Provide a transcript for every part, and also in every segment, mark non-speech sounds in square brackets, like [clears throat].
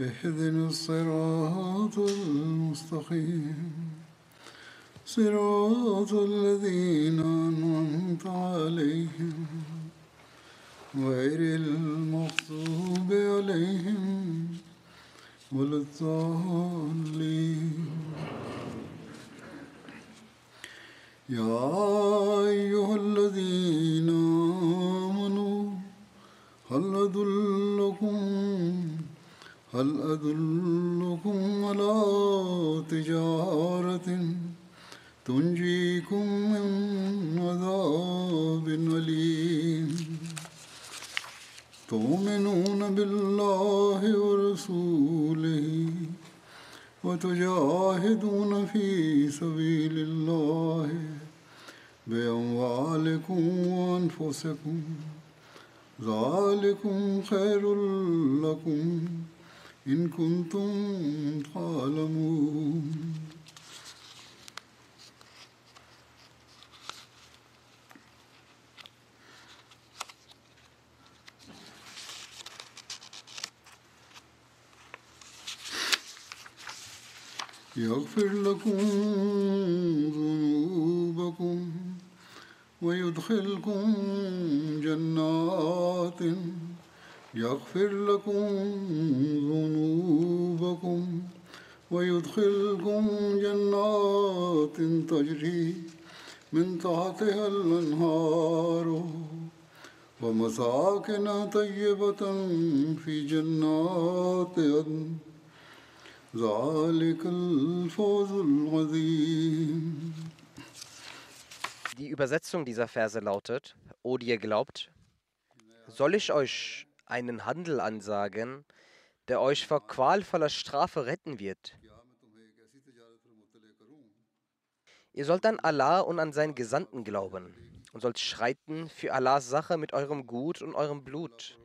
اهدنا الصراط المستقيم. صراط الذين أنعمت عليهم. غير المغضوب عليهم ولا الضالين. يا أيها الذين آمنوا هل أدلكم هل أدلكم على تجارة تنجيكم من عذاب أليم؟ تؤمنون بالله ورسوله وتجاهدون في سبيل الله بأموالكم وأنفسكم. ذلكم خير لكم. إن كنتم تعلمون. يغفر لكم ذنوبكم ويدخلكم جنات يغفر لكم ذنوبكم ويدخلكم جنات تجري من تحتها الأنهار ومساكن طيبة في جنات عدن ذلك الفوز العظيم Die Übersetzung dieser Verse lautet, O die ihr glaubt, soll ich euch einen Handel ansagen, der euch vor qualvoller Strafe retten wird? Ihr sollt an Allah und an seinen Gesandten glauben und sollt schreiten für Allahs Sache mit eurem Gut und eurem Blut.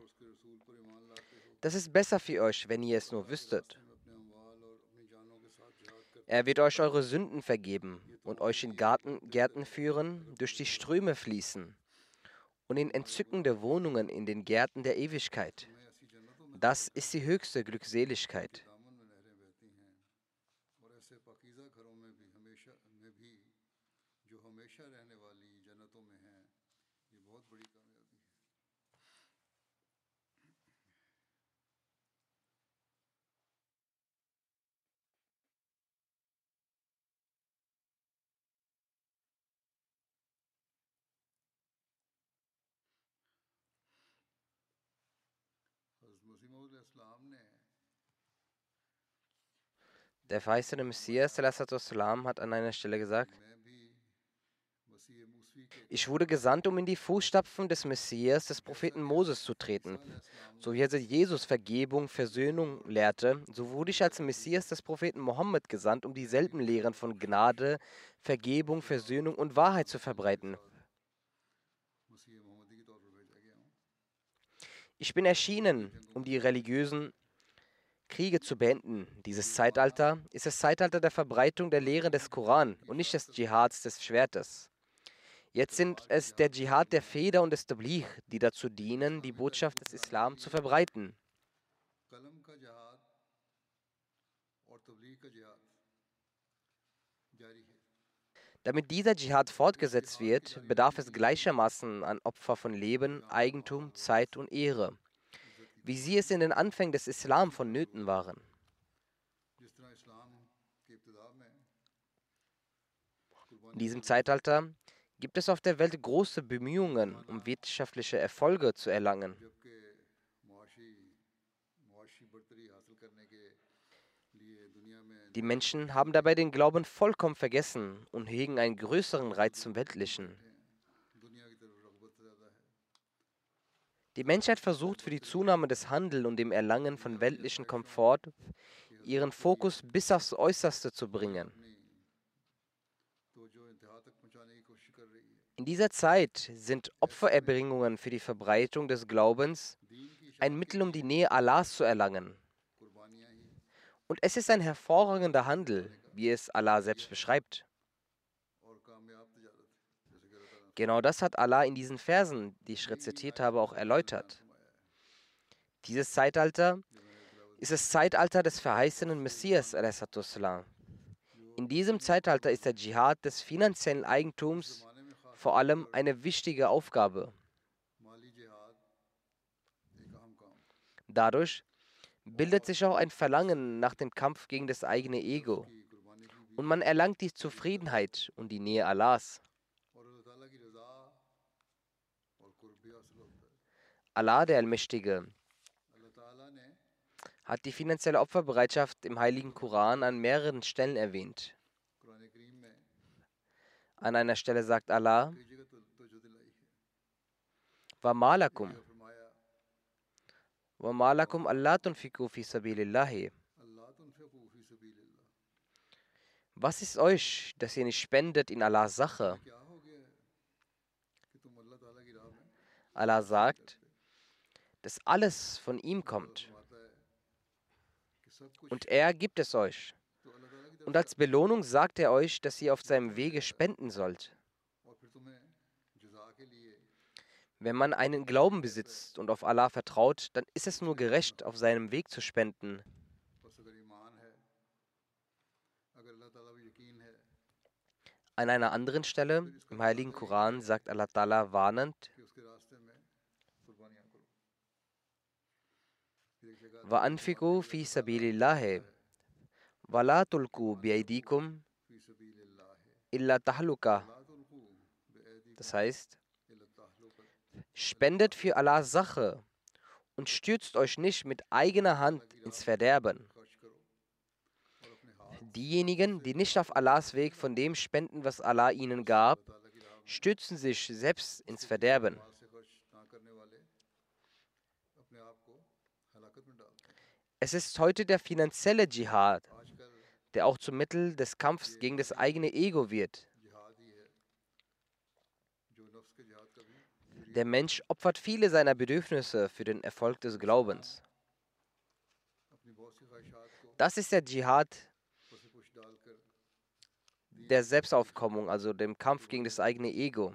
Das ist besser für euch, wenn ihr es nur wüsstet. Er wird euch eure Sünden vergeben und euch in Garten, Gärten führen, durch die Ströme fließen und in entzückende Wohnungen in den Gärten der Ewigkeit. Das ist die höchste Glückseligkeit. Der verheißene Messias salam, hat an einer Stelle gesagt, ich wurde gesandt, um in die Fußstapfen des Messias, des Propheten Moses zu treten. So wie Jesus Vergebung, Versöhnung lehrte, so wurde ich als Messias des Propheten Mohammed gesandt, um dieselben Lehren von Gnade, Vergebung, Versöhnung und Wahrheit zu verbreiten. Ich bin erschienen, um die religiösen Kriege zu beenden. Dieses Zeitalter ist das Zeitalter der Verbreitung der Lehre des Koran und nicht des Dschihads des Schwertes. Jetzt sind es der Dschihad der Feder und des Tabligh, die dazu dienen, die Botschaft des Islam zu verbreiten. Damit dieser Dschihad fortgesetzt wird, bedarf es gleichermaßen an Opfer von Leben, Eigentum, Zeit und Ehre, wie sie es in den Anfängen des Islam vonnöten waren. In diesem Zeitalter gibt es auf der Welt große Bemühungen, um wirtschaftliche Erfolge zu erlangen. Die Menschen haben dabei den Glauben vollkommen vergessen und hegen einen größeren Reiz zum Weltlichen. Die Menschheit versucht für die Zunahme des Handels und dem Erlangen von weltlichen Komfort ihren Fokus bis aufs Äußerste zu bringen. In dieser Zeit sind Opfererbringungen für die Verbreitung des Glaubens ein Mittel, um die Nähe Allahs zu erlangen. Und es ist ein hervorragender Handel, wie es Allah selbst beschreibt. Genau das hat Allah in diesen Versen, die ich rezitiert habe, auch erläutert. Dieses Zeitalter ist das Zeitalter des verheißenen Messias. In diesem Zeitalter ist der Dschihad des finanziellen Eigentums vor allem eine wichtige Aufgabe. Dadurch bildet sich auch ein Verlangen nach dem Kampf gegen das eigene Ego. Und man erlangt die Zufriedenheit und die Nähe Allahs. Allah, der Allmächtige, hat die finanzielle Opferbereitschaft im Heiligen Koran an mehreren Stellen erwähnt. An einer Stelle sagt Allah, Wamalakum, وَمَالَكُمْ أَلَّا تُنْفِقُوا فِي سَبِيلِ اللَّهِ Was ist euch, dass ihr nicht spendet in Allahs Sache? Allah sagt, dass alles von ihm kommt. Und er gibt es euch. Und als Belohnung sagt er euch, dass ihr auf seinem Wege spenden sollt. Wenn man einen Glauben besitzt und auf Allah vertraut, dann ist es nur gerecht, auf seinem Weg zu spenden. An einer anderen Stelle im Heiligen Koran sagt Allah Ta'ala warnend, وَأَنْفِقُوا فِي سَبِيلِ اللَّهِ وَلَا تُلْقُوا بِأَيْدِيكُمْ إِلَّا تَحْلُكَ Das heißt, Spendet für Allahs Sache und stürzt euch nicht mit eigener Hand ins Verderben. Diejenigen, die nicht auf Allahs Weg von dem spenden, was Allah ihnen gab, stürzen sich selbst ins Verderben. Es ist heute der finanzielle Dschihad, der auch zum Mittel des Kampfes gegen das eigene Ego wird. Der Mensch opfert viele seiner Bedürfnisse für den Erfolg des Glaubens. Das ist der Dschihad der Selbstaufkommung, also dem Kampf gegen das eigene Ego,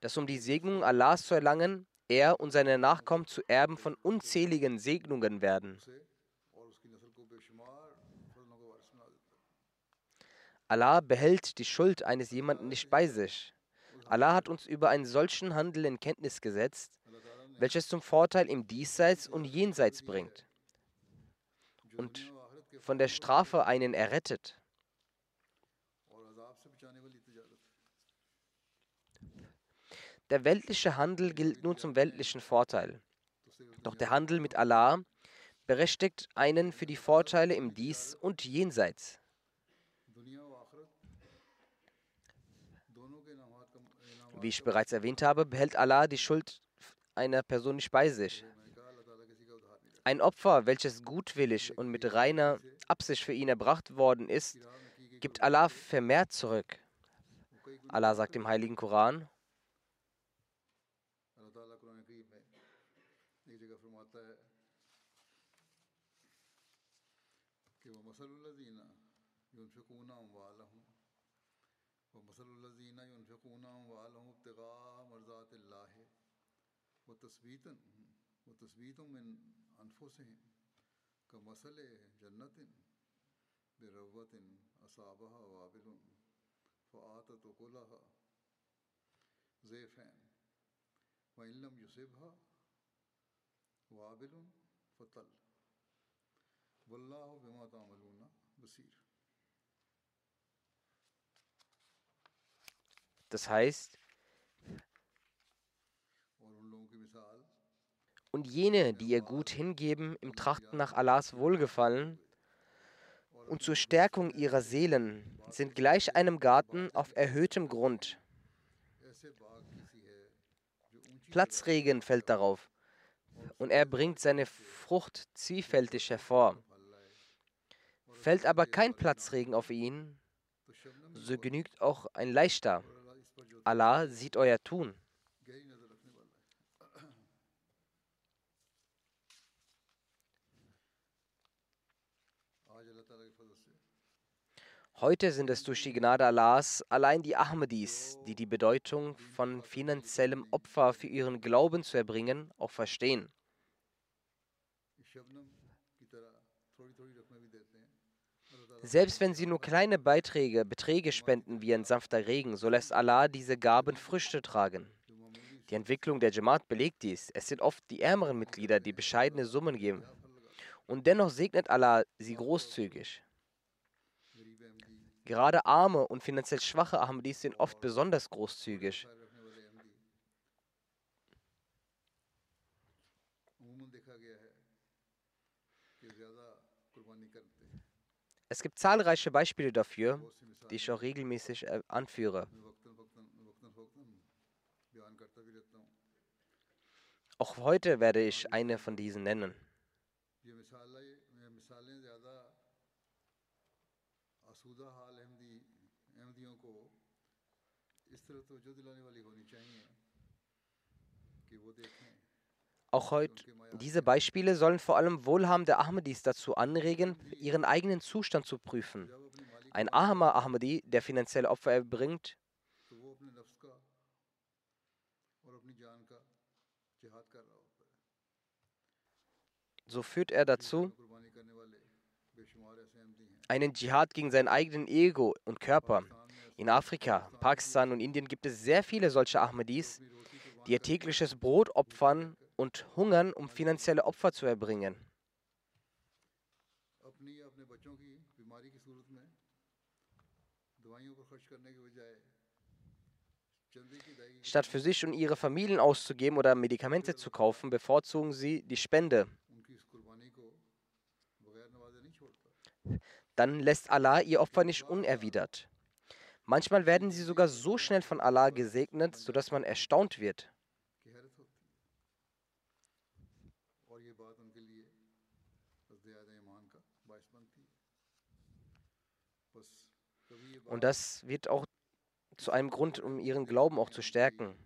dass um die Segnung Allahs zu erlangen, er und seine Nachkommen zu Erben von unzähligen Segnungen werden. Allah behält die Schuld eines jemanden nicht bei sich. Allah hat uns über einen solchen Handel in Kenntnis gesetzt, welches zum Vorteil im Diesseits und Jenseits bringt und von der Strafe einen errettet. Der weltliche Handel gilt nur zum weltlichen Vorteil. Doch der Handel mit Allah berechtigt einen für die Vorteile im Dies und Jenseits. Wie ich bereits erwähnt habe, behält Allah die Schuld einer Person nicht bei sich. Ein Opfer, welches gutwillig und mit reiner Absicht für ihn erbracht worden ist, gibt Allah vermehrt zurück. Allah sagt im Heiligen Koran: مثل الذين ينفقون أموالهم ابتغاء مرضات الله. وتثبيتا وتثبيت من أنفسهم كمثل جنة بربوة أصابها وابل فآتت أكلها زيفين وإن لم يصبها وابل فطل والله بما تعملون بصير. Das heißt, und jene, die ihr Gut hingeben, im Trachten nach Allahs Wohlgefallen und zur Stärkung ihrer Seelen, sind gleich einem Garten auf erhöhtem Grund. Platzregen fällt darauf und er bringt seine Frucht zwiefältig hervor. Fällt aber kein Platzregen auf ihn, so genügt auch ein leichter. Allah sieht euer Tun. Heute sind es durch die Gnade Allahs allein die Ahmadis, die die Bedeutung von finanziellem Opfer für ihren Glauben zu erbringen, auch verstehen. Selbst wenn sie nur kleine Beiträge, Beträge spenden wie ein sanfter Regen, so lässt Allah diese Gaben Früchte tragen. Die Entwicklung der Jamaat belegt dies. Es sind oft die ärmeren Mitglieder, die bescheidene Summen geben. Und dennoch segnet Allah sie großzügig. Gerade arme und finanziell schwache Ahmadis sind oft besonders großzügig. Es gibt zahlreiche Beispiele dafür, die ich auch regelmäßig äh, anführe. Auch heute werde ich eine von diesen nennen. Auch heute, diese Beispiele sollen vor allem wohlhabende Ahmadis dazu anregen, ihren eigenen Zustand zu prüfen. Ein armer Ahmadi, der finanzielle Opfer erbringt, so führt er dazu, einen Dschihad gegen sein eigenen Ego und Körper. In Afrika, Pakistan und Indien gibt es sehr viele solche Ahmadis, die ihr tägliches Brot opfern, und hungern, um finanzielle Opfer zu erbringen. Statt für sich und ihre Familien auszugeben oder Medikamente zu kaufen, bevorzugen sie die Spende. Dann lässt Allah ihr Opfer nicht unerwidert. Manchmal werden sie sogar so schnell von Allah gesegnet, sodass man erstaunt wird. Und das wird auch zu einem Grund, um ihren Glauben auch zu stärken.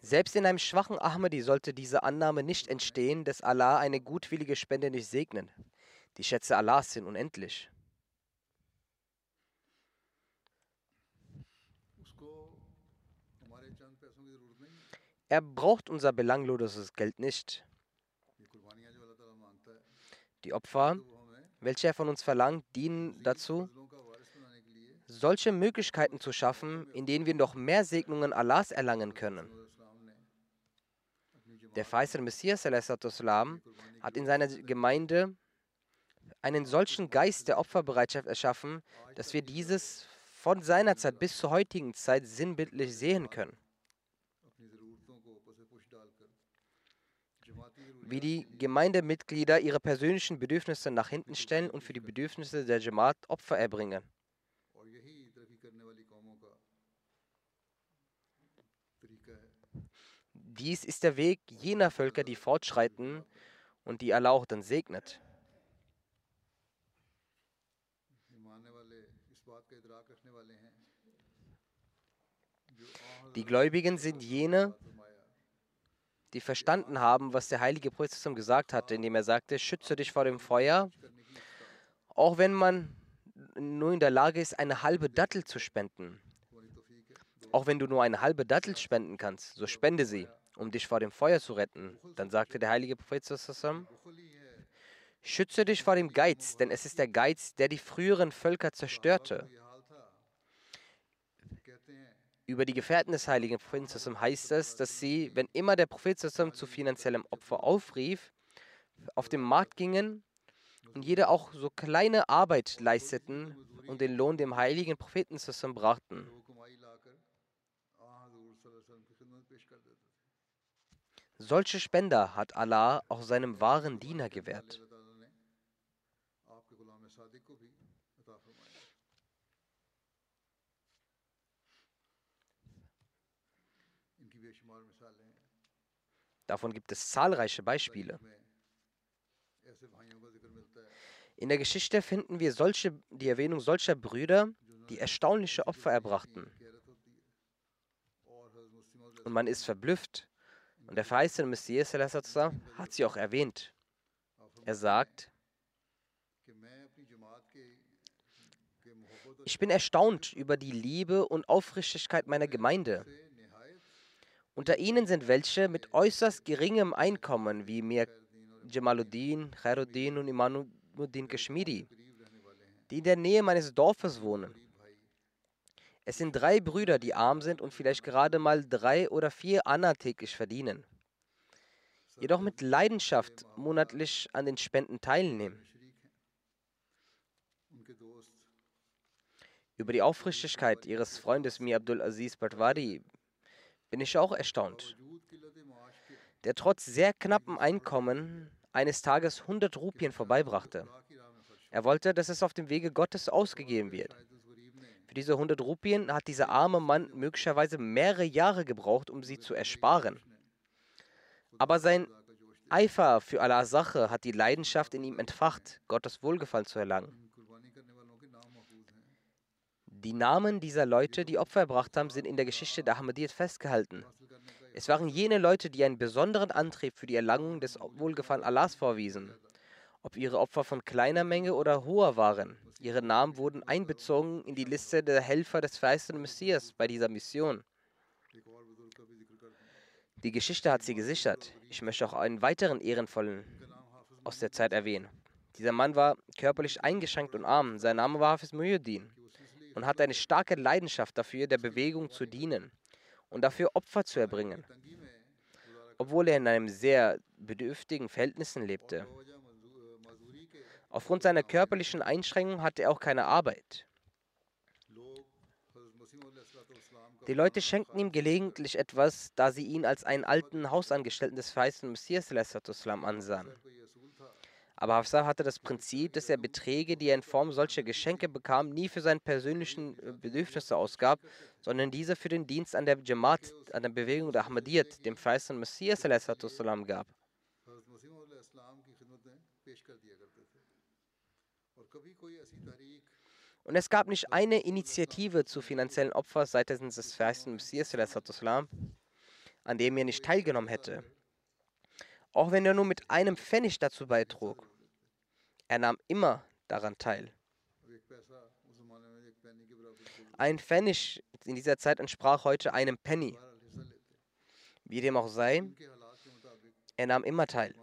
Selbst in einem schwachen Ahmadi sollte diese Annahme nicht entstehen, dass Allah eine gutwillige Spende nicht segnet. Die Schätze Allahs sind unendlich. Er braucht unser belangloses Geld nicht. Die Opfer, welche er von uns verlangt, dienen dazu, solche Möglichkeiten zu schaffen, in denen wir noch mehr Segnungen Allahs erlangen können. Der verheißene Messias salam, hat in seiner Gemeinde einen solchen Geist der Opferbereitschaft erschaffen, dass wir dieses von seiner Zeit bis zur heutigen Zeit sinnbildlich sehen können. wie die Gemeindemitglieder ihre persönlichen Bedürfnisse nach hinten stellen und für die Bedürfnisse der Jamaat Opfer erbringen. Dies ist der Weg jener Völker, die fortschreiten und die Allah auch dann segnet. Die Gläubigen sind jene, die verstanden haben, was der heilige Prophet gesagt hatte, indem er sagte, schütze dich vor dem Feuer, auch wenn man nur in der Lage ist, eine halbe Dattel zu spenden. Auch wenn du nur eine halbe Dattel spenden kannst, so spende sie, um dich vor dem Feuer zu retten. Dann sagte der heilige Prophet, schütze dich vor dem Geiz, denn es ist der Geiz, der die früheren Völker zerstörte. Über die Gefährten des heiligen Propheten heißt es, dass sie, wenn immer der Prophet zu finanziellem Opfer aufrief, auf den Markt gingen und jede auch so kleine Arbeit leisteten und den Lohn dem heiligen Propheten brachten. Solche Spender hat Allah auch seinem wahren Diener gewährt. Davon gibt es zahlreiche Beispiele. In der Geschichte finden wir solche, die Erwähnung solcher Brüder, die erstaunliche Opfer erbrachten. Und man ist verblüfft. Und der verheißene Messias hat sie auch erwähnt. Er sagt, ich bin erstaunt über die Liebe und Aufrichtigkeit meiner Gemeinde. Unter ihnen sind welche mit äußerst geringem Einkommen, wie mir Jamaluddin, Khairuddin und Imanuddin Kashmiri, die in der Nähe meines Dorfes wohnen. Es sind drei Brüder, die arm sind und vielleicht gerade mal drei oder vier Anna täglich verdienen. Jedoch mit Leidenschaft monatlich an den Spenden teilnehmen. Über die Aufrichtigkeit ihres Freundes Mir Abdul Aziz Patwari bin ich auch erstaunt, der trotz sehr knappem Einkommen eines Tages 100 Rupien vorbeibrachte. Er wollte, dass es auf dem Wege Gottes ausgegeben wird. Für diese 100 Rupien hat dieser arme Mann möglicherweise mehrere Jahre gebraucht, um sie zu ersparen. Aber sein Eifer für Allahs Sache hat die Leidenschaft in ihm entfacht, Gottes Wohlgefallen zu erlangen. Die Namen dieser Leute, die Opfer erbracht haben, sind in der Geschichte der Ahmadiyyat festgehalten. Es waren jene Leute, die einen besonderen Antrieb für die Erlangung des Wohlgefallen Allahs vorwiesen. Ob ihre Opfer von kleiner Menge oder hoher waren, ihre Namen wurden einbezogen in die Liste der Helfer des verheißenen Messias bei dieser Mission. Die Geschichte hat sie gesichert. Ich möchte auch einen weiteren Ehrenvollen aus der Zeit erwähnen. Dieser Mann war körperlich eingeschränkt und arm. Sein Name war Hafiz Muhyiddin und hat eine starke Leidenschaft dafür, der Bewegung zu dienen und dafür Opfer zu erbringen. Obwohl er in einem sehr bedürftigen Verhältnissen lebte. Aufgrund seiner körperlichen Einschränkungen hatte er auch keine Arbeit. Die Leute schenkten ihm gelegentlich etwas, da sie ihn als einen alten Hausangestellten des verheißenen Messias ansahen. Aber Hafsa hatte das Prinzip, dass er Beträge, die er in Form solcher Geschenke bekam, nie für seine persönlichen äh, Bedürfnisse ausgab, sondern diese für den Dienst an der Jamaat, an der Bewegung der Ahmadiyyat, dem verheißenen Messias gab. Und es gab nicht eine Initiative zu finanziellen Opfern seitens des verheißenen Messias, an dem er nicht teilgenommen hätte auch wenn er nur mit einem Pfennig dazu beitrug. Er nahm immer daran teil. Ein Pfennig in dieser Zeit entsprach heute einem Penny. Wie dem auch sei, er nahm immer teil.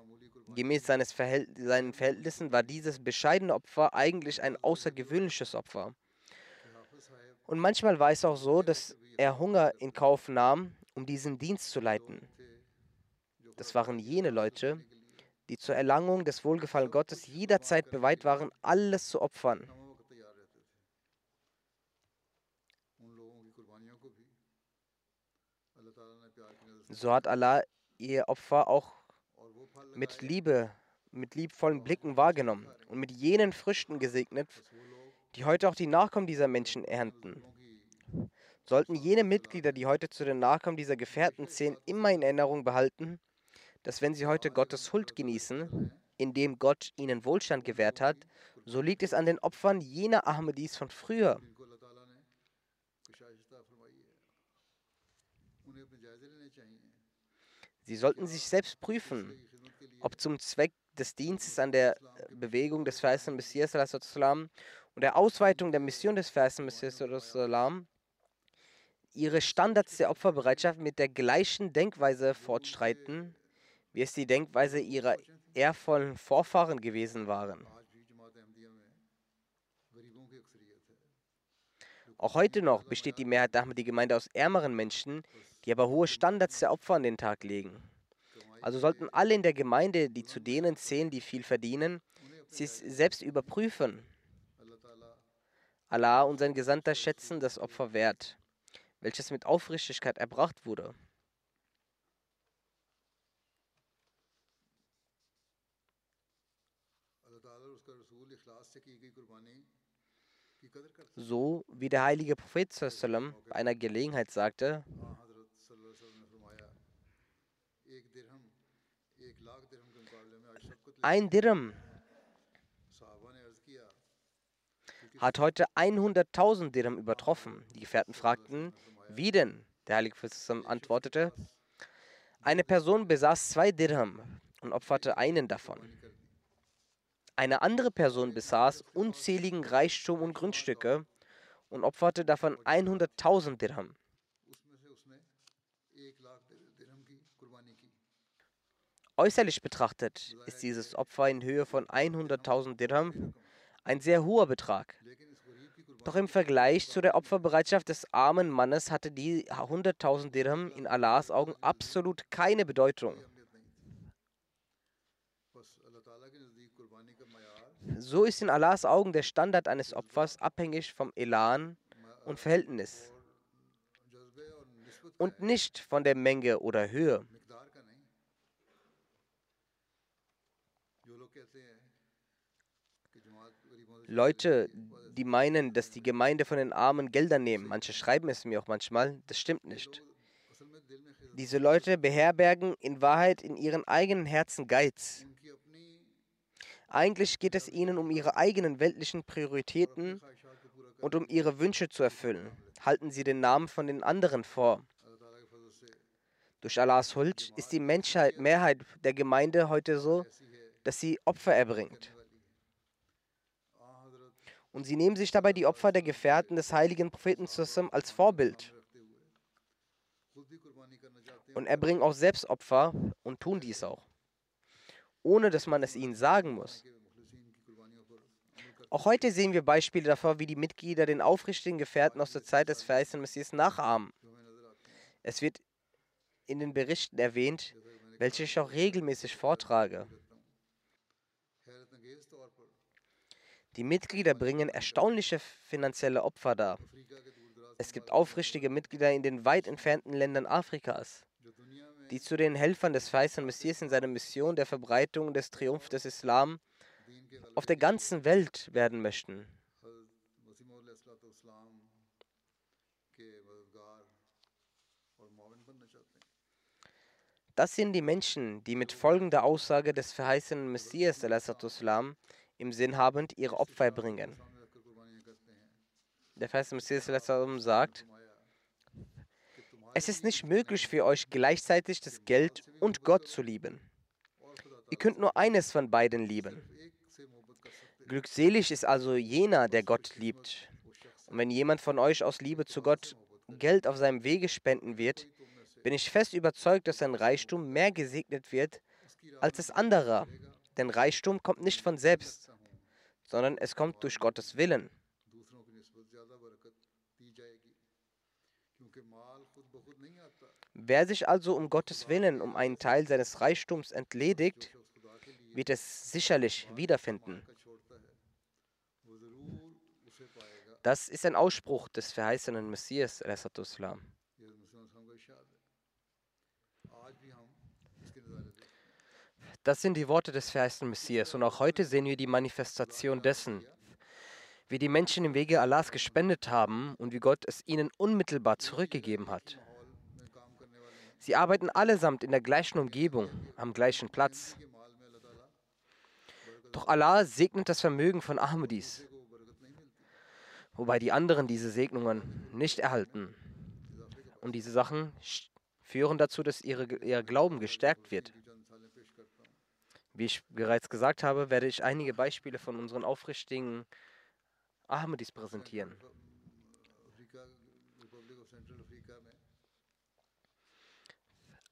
Gemäß seines Verhält seinen Verhältnissen war dieses bescheidene Opfer eigentlich ein außergewöhnliches Opfer. Und manchmal war es auch so, dass er Hunger in Kauf nahm, um diesen Dienst zu leiten. Das waren jene Leute, die zur Erlangung des Wohlgefallen Gottes jederzeit bereit waren, alles zu opfern. So hat Allah ihr Opfer auch mit Liebe, mit liebvollen Blicken wahrgenommen und mit jenen Früchten gesegnet, die heute auch die Nachkommen dieser Menschen ernten. Sollten jene Mitglieder, die heute zu den Nachkommen dieser Gefährten zählen, immer in Erinnerung behalten, dass wenn sie heute Gottes Huld genießen, indem Gott ihnen Wohlstand gewährt hat, so liegt es an den Opfern jener Ahmadis von früher. Sie sollten sich selbst prüfen, ob zum Zweck des Dienstes an der Bewegung des verheißenen Messias und der Ausweitung der Mission des verheißenen Messias ihre Standards der Opferbereitschaft mit der gleichen Denkweise fortschreiten, wie es die Denkweise ihrer ehrvollen Vorfahren gewesen waren. Auch heute noch besteht die Mehrheit der Ahmadi-Gemeinde aus ärmeren Menschen, die aber hohe Standards der Opfer an den Tag legen. Also sollten alle in der Gemeinde, die zu denen zählen, die viel verdienen, sich selbst überprüfen. Allah und sein Gesandter schätzen das Opfer wert, welches mit Aufrichtigkeit erbracht wurde. So wie der heilige Prophet sallam, bei einer Gelegenheit sagte, ein Dirham hat heute 100.000 Dirham übertroffen. Die Gefährten fragten, wie denn? Der heilige Prophet antwortete, eine Person besaß zwei Dirham und opferte einen davon. Eine andere Person besaß unzähligen Reichtum und Grundstücke und opferte davon 100.000 Dirham. Äußerlich betrachtet ist dieses Opfer in Höhe von 100.000 Dirham ein sehr hoher Betrag. Doch im Vergleich zu der Opferbereitschaft des armen Mannes hatte die 100.000 Dirham in Allahs Augen absolut keine Bedeutung. So ist in Allahs Augen der Standard eines Opfers abhängig vom Elan und Verhältnis und nicht von der Menge oder Höhe. Leute, die meinen, dass die Gemeinde von den Armen Gelder nehmen, manche schreiben es mir auch manchmal, das stimmt nicht. Diese Leute beherbergen in Wahrheit in ihren eigenen Herzen Geiz. Eigentlich geht es ihnen um ihre eigenen weltlichen Prioritäten und um ihre Wünsche zu erfüllen. Halten sie den Namen von den anderen vor. Durch Allahs Huld ist die Menschheit, Mehrheit der Gemeinde heute so, dass sie Opfer erbringt. Und sie nehmen sich dabei die Opfer der Gefährten des heiligen Propheten als Vorbild. Und erbringen auch selbst Opfer und tun dies auch ohne dass man es ihnen sagen muss. Auch heute sehen wir Beispiele davor, wie die Mitglieder den aufrichtigen Gefährten aus der Zeit des verheißenen Messias nachahmen. Es wird in den Berichten erwähnt, welche ich auch regelmäßig vortrage. Die Mitglieder bringen erstaunliche finanzielle Opfer dar. Es gibt aufrichtige Mitglieder in den weit entfernten Ländern Afrikas die zu den Helfern des verheißenen Messias in seiner Mission der Verbreitung des Triumph des Islam auf der ganzen Welt werden möchten. Das sind die Menschen, die mit folgender Aussage des verheißenen Messias Islam im Sinn habend ihre Opfer bringen. Der verheißene Messias sagt, es ist nicht möglich für euch gleichzeitig das Geld und Gott zu lieben. Ihr könnt nur eines von beiden lieben. Glückselig ist also jener, der Gott liebt. Und wenn jemand von euch aus Liebe zu Gott Geld auf seinem Wege spenden wird, bin ich fest überzeugt, dass sein Reichtum mehr gesegnet wird als das andere. Denn Reichtum kommt nicht von selbst, sondern es kommt durch Gottes Willen. Wer sich also um Gottes Willen um einen Teil seines Reichtums entledigt, wird es sicherlich wiederfinden. Das ist ein Ausspruch des verheißenen Messias. Das sind die Worte des verheißenen Messias. Und auch heute sehen wir die Manifestation dessen, wie die Menschen im Wege Allahs gespendet haben und wie Gott es ihnen unmittelbar zurückgegeben hat. Sie arbeiten allesamt in der gleichen Umgebung, am gleichen Platz. Doch Allah segnet das Vermögen von Ahmadis, wobei die anderen diese Segnungen nicht erhalten. Und diese Sachen führen dazu, dass ihre, ihr Glauben gestärkt wird. Wie ich bereits gesagt habe, werde ich einige Beispiele von unseren aufrichtigen Ahmadis präsentieren.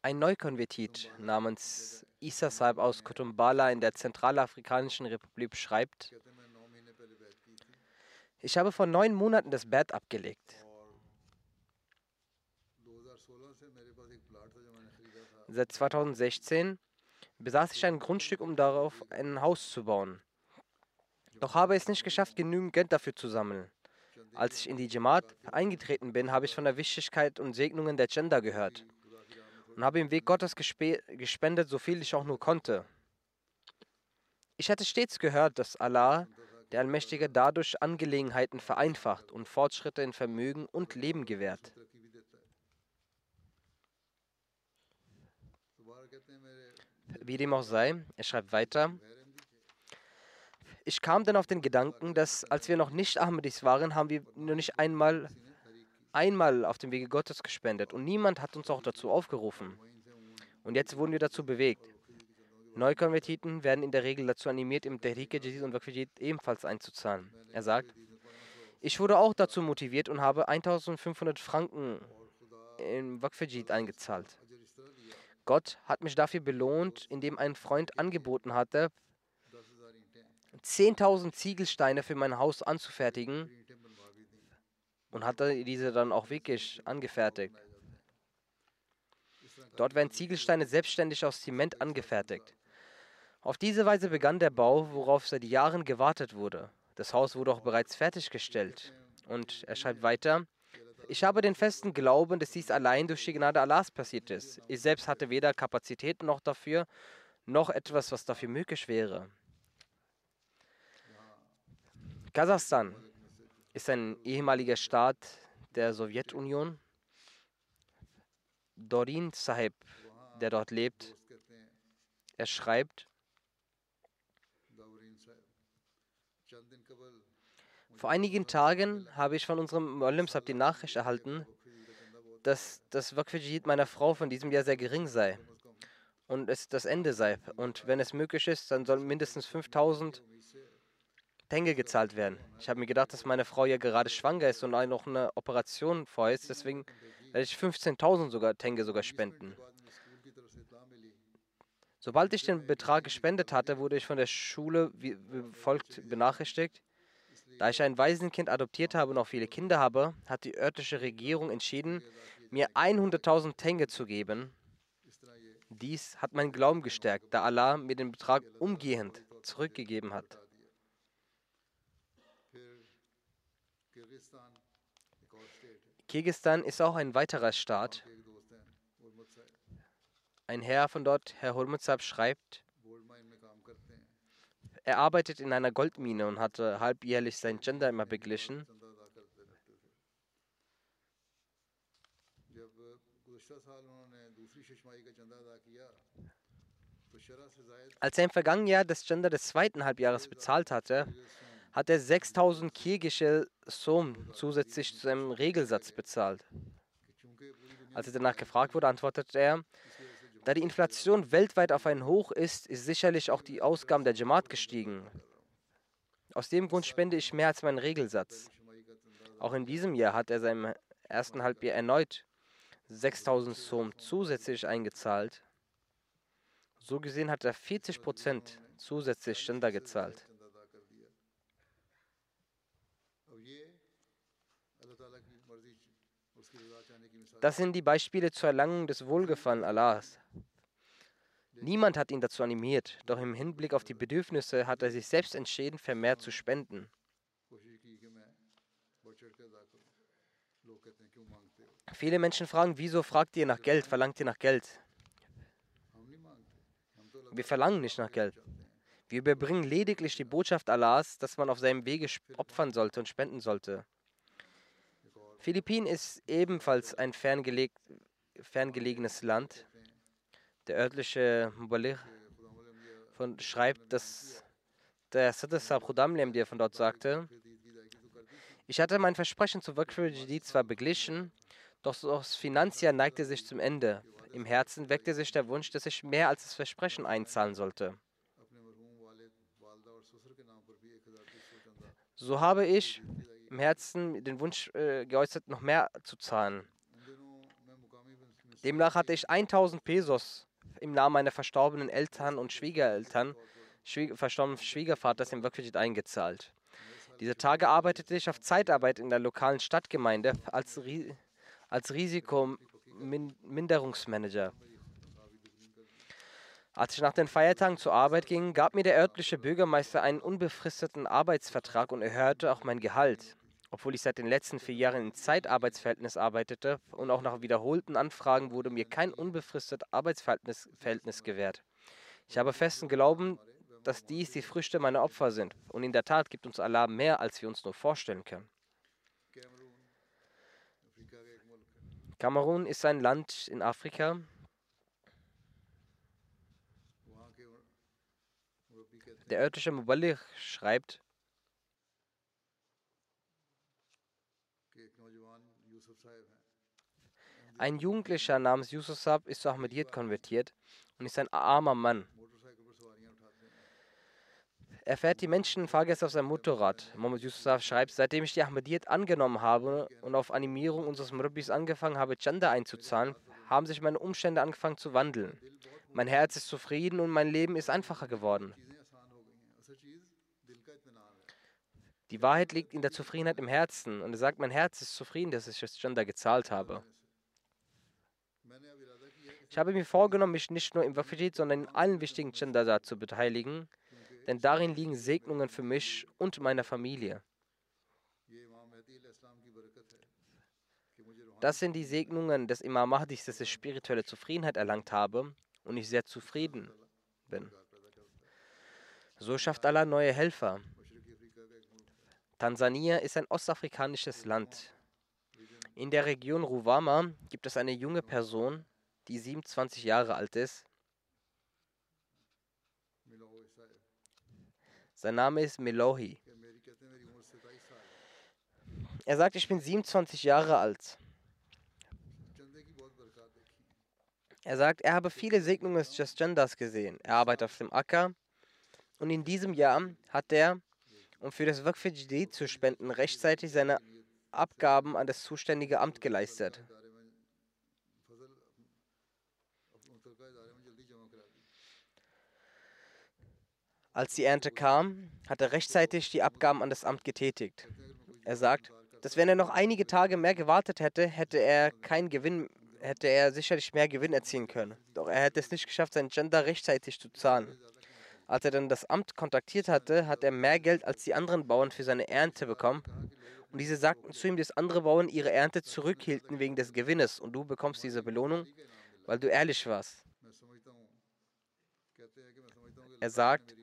Ein Neukonvertit namens Isa Saib aus Kotumbala in der Zentralafrikanischen Republik schreibt, Ich habe vor neun Monaten das Bett abgelegt. Seit 2016 besaß ich ein Grundstück, um darauf ein Haus zu bauen. Doch habe es nicht geschafft, genügend Geld dafür zu sammeln. Als ich in die Jamaat eingetreten bin, habe ich von der Wichtigkeit und Segnungen der Gender gehört und habe im Weg Gottes gespendet, so viel ich auch nur konnte. Ich hatte stets gehört, dass Allah, der Allmächtige, dadurch Angelegenheiten vereinfacht und Fortschritte in Vermögen und Leben gewährt. Wie dem auch sei, er schreibt weiter. Ich kam dann auf den Gedanken, dass als wir noch nicht Ahmadis waren, haben wir nur nicht einmal, einmal auf dem Wege Gottes gespendet und niemand hat uns auch dazu aufgerufen. Und jetzt wurden wir dazu bewegt. Neukonvertiten werden in der Regel dazu animiert, im Tehrik Jadid und Waqf ebenfalls einzuzahlen. Er sagt, ich wurde auch dazu motiviert und habe 1500 Franken im Waqf eingezahlt. Gott hat mich dafür belohnt, indem ein Freund angeboten hatte, 10.000 Ziegelsteine für mein Haus anzufertigen und hat diese dann auch wirklich angefertigt. Dort werden Ziegelsteine selbstständig aus Zement angefertigt. Auf diese Weise begann der Bau, worauf seit Jahren gewartet wurde. Das Haus wurde auch bereits fertiggestellt. Und er schreibt weiter, ich habe den festen Glauben, dass dies allein durch die Gnade Allahs passiert ist. Ich selbst hatte weder Kapazitäten noch dafür, noch etwas, was dafür möglich wäre. Kasachstan ist ein ehemaliger Staat der Sowjetunion. Dorin Sahib, der dort lebt, er schreibt, vor einigen Tagen habe ich von unserem Muallim die Nachricht erhalten, dass das Waqf meiner Frau von diesem Jahr sehr gering sei und es das Ende sei. Und wenn es möglich ist, dann sollen mindestens 5000 Tenge gezahlt werden. Ich habe mir gedacht, dass meine Frau ja gerade schwanger ist und noch eine Operation vorher ist. Deswegen werde ich 15.000 sogar Tenge sogar spenden. Sobald ich den Betrag gespendet hatte, wurde ich von der Schule wie folgt benachrichtigt. Da ich ein Waisenkind adoptiert habe und auch viele Kinder habe, hat die örtliche Regierung entschieden, mir 100.000 Tenge zu geben. Dies hat meinen Glauben gestärkt, da Allah mir den Betrag umgehend zurückgegeben hat. Kirgistan ist auch ein weiterer Staat. Ein Herr von dort, Herr Hormuzab, schreibt, er arbeitet in einer Goldmine und hatte halbjährlich sein Gender immer beglichen. Als er im vergangenen Jahr das Gender des zweiten Halbjahres bezahlt hatte, hat er 6000 kirgische Som zusätzlich zu seinem Regelsatz bezahlt. Als er danach gefragt wurde, antwortete er, da die Inflation weltweit auf ein Hoch ist, ist sicherlich auch die Ausgaben der Jamaat gestiegen. Aus dem Grund spende ich mehr als meinen Regelsatz. Auch in diesem Jahr hat er seinem ersten Halbjahr erneut 6000 Som zusätzlich eingezahlt. So gesehen hat er 40 Prozent zusätzlich Ständer gezahlt. Das sind die Beispiele zur Erlangung des Wohlgefallen Allahs. Niemand hat ihn dazu animiert, doch im Hinblick auf die Bedürfnisse hat er sich selbst entschieden, vermehrt zu spenden. Viele Menschen fragen, wieso fragt ihr nach Geld, verlangt ihr nach Geld? Wir verlangen nicht nach Geld. Wir überbringen lediglich die Botschaft Allahs, dass man auf seinem Wege opfern sollte und spenden sollte. Philippinen ist ebenfalls ein ferngeleg ferngelegenes Land. Der örtliche Mubalir schreibt, dass der Sadr Khudamlem, der von dort sagte, ich hatte mein Versprechen zu Waqf zwar beglichen, doch das Finanzjahr neigte sich zum Ende. Im Herzen weckte sich der Wunsch, dass ich mehr als das Versprechen einzahlen sollte. So habe ich im Herzen den Wunsch äh, geäußert, noch mehr zu zahlen. Demnach hatte ich 1000 Pesos im Namen meiner verstorbenen Eltern und Schwiegereltern, Schwie verstorbenen Schwiegervaters im Workfit eingezahlt. Diese Tage arbeitete ich auf Zeitarbeit in der lokalen Stadtgemeinde als, Ri als Risikominderungsmanager. Als ich nach den Feiertagen zur Arbeit ging, gab mir der örtliche Bürgermeister einen unbefristeten Arbeitsvertrag und erhöhte auch mein Gehalt. Obwohl ich seit den letzten vier Jahren in Zeitarbeitsverhältnis arbeitete und auch nach wiederholten Anfragen wurde mir kein unbefristetes Arbeitsverhältnis Verhältnis gewährt. Ich habe festen Glauben, dass dies die Früchte meiner Opfer sind. Und in der Tat gibt uns Allah mehr, als wir uns nur vorstellen können. Kamerun ist ein Land in Afrika. Der örtliche Muballigh schreibt, ein Jugendlicher namens Yusuf ist zu Ahmadiyyat konvertiert und ist ein armer Mann. Er fährt die Menschen Fahrgäste auf seinem Motorrad. Mohammed Yusuf schreibt, seitdem ich die Ahmadiyyat angenommen habe und auf Animierung unseres Murabbis angefangen habe, Chanda einzuzahlen, haben sich meine Umstände angefangen zu wandeln. Mein Herz ist zufrieden und mein Leben ist einfacher geworden. Die Wahrheit liegt in der Zufriedenheit im Herzen und er sagt, mein Herz ist zufrieden, dass ich das Chanda gezahlt habe. Ich habe mir vorgenommen, mich nicht nur im Wafijit, sondern in allen wichtigen Chanda zu beteiligen denn darin liegen Segnungen für mich und meine Familie. Das sind die Segnungen des Imam Mahdis, dass ich spirituelle Zufriedenheit erlangt habe und ich sehr zufrieden bin. So schafft Allah neue Helfer. Tansania ist ein ostafrikanisches Land. In der Region Ruwama gibt es eine junge Person, die 27 Jahre alt ist Sein Name ist Melohi. Er sagt, ich bin 27 Jahre alt. Er sagt, er habe viele Segnungen des Just Genders gesehen. Er arbeitet auf dem Acker und in diesem Jahr hat er, um für das Waqf zu spenden, rechtzeitig seine Abgaben an das zuständige Amt geleistet. Als die Ernte kam, hat er rechtzeitig die Abgaben an das Amt getätigt. Er sagt, dass wenn er noch einige Tage mehr gewartet hätte, hätte er keinen Gewinn, hätte er sicherlich mehr Gewinn erzielen können. Doch er hätte es nicht geschafft, sein Gender rechtzeitig zu zahlen. Als er dann das Amt kontaktiert hatte, hat er mehr Geld als die anderen Bauern für seine Ernte bekommen. Und diese sagten zu ihm, dass andere Bauern ihre Ernte zurückhielten wegen des Gewinnes und du bekommst diese Belohnung, weil du ehrlich warst. Er sagt,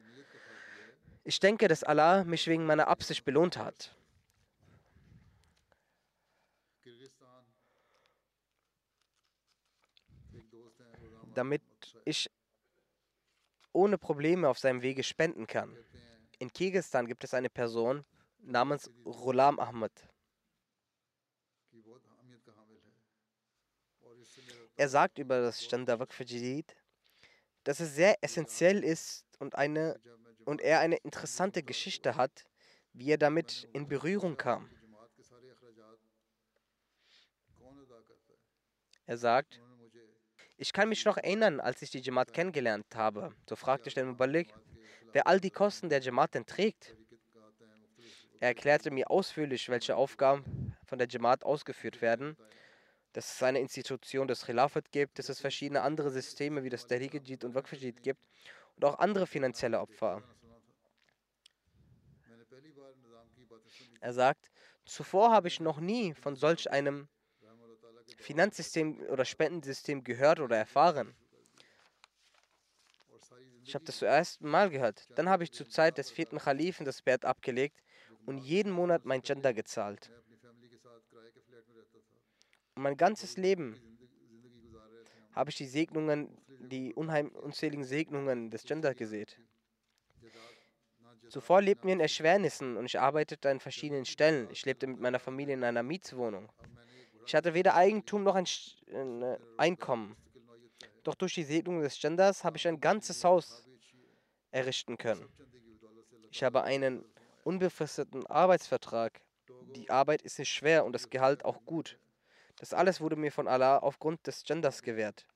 ich denke, dass Allah mich wegen meiner Absicht belohnt hat. Damit ich ohne Probleme auf seinem Wege spenden kann. In Kirgisistan gibt es eine Person namens Rulam Ahmed. Er sagt über das Standard für Jadid, dass es sehr essentiell ist und eine und er eine interessante Geschichte hat, wie er damit in Berührung kam. Er sagt, ich kann mich noch erinnern, als ich die Jamaat kennengelernt habe. So fragte ich den Mubalik, wer all die Kosten der Jamaat denn trägt. Er erklärte mir ausführlich, welche Aufgaben von der Jamaat ausgeführt werden, dass es eine Institution des Khilafat gibt, dass es verschiedene andere Systeme wie das Tariqat und Waqfajid gibt und auch andere finanzielle Opfer. Er sagt, zuvor habe ich noch nie von solch einem Finanzsystem oder Spendensystem gehört oder erfahren. Ich habe das zuerst Mal gehört. Dann habe ich zur Zeit des vierten Khalifen das Bett abgelegt und jeden Monat mein Gender gezahlt. Und mein ganzes Leben habe ich die Segnungen, die unheim unzähligen Segnungen des Gender gesehen. Zuvor lebten wir in Erschwernissen und ich arbeitete an verschiedenen Stellen. Ich lebte mit meiner Familie in einer Mietswohnung. Ich hatte weder Eigentum noch ein äh, Einkommen. Doch durch die Segnung des Genders habe ich ein ganzes Haus errichten können. Ich habe einen unbefristeten Arbeitsvertrag. Die Arbeit ist nicht schwer und das Gehalt auch gut. Das alles wurde mir von Allah aufgrund des Genders gewährt.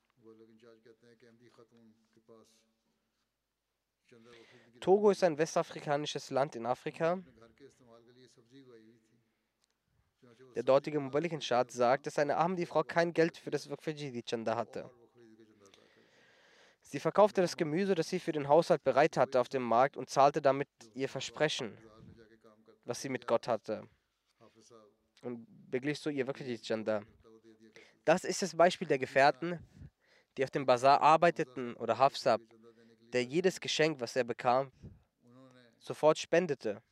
Togo ist ein westafrikanisches Land in Afrika. Der dortige Mubalikin-Staat sagt, dass eine Ahmadi-Frau kein Geld für das Waqf-Chanda hatte. Sie verkaufte das Gemüse, das sie für den Haushalt bereit hatte, auf dem Markt und zahlte damit ihr Versprechen, was sie mit Gott hatte. Und beglich so ihr Waqf-Chanda. Das ist das Beispiel der Gefährten, die auf dem Bazar arbeiteten, oder Hafsab, der jedes Geschenk, was er bekam, sofort spendete.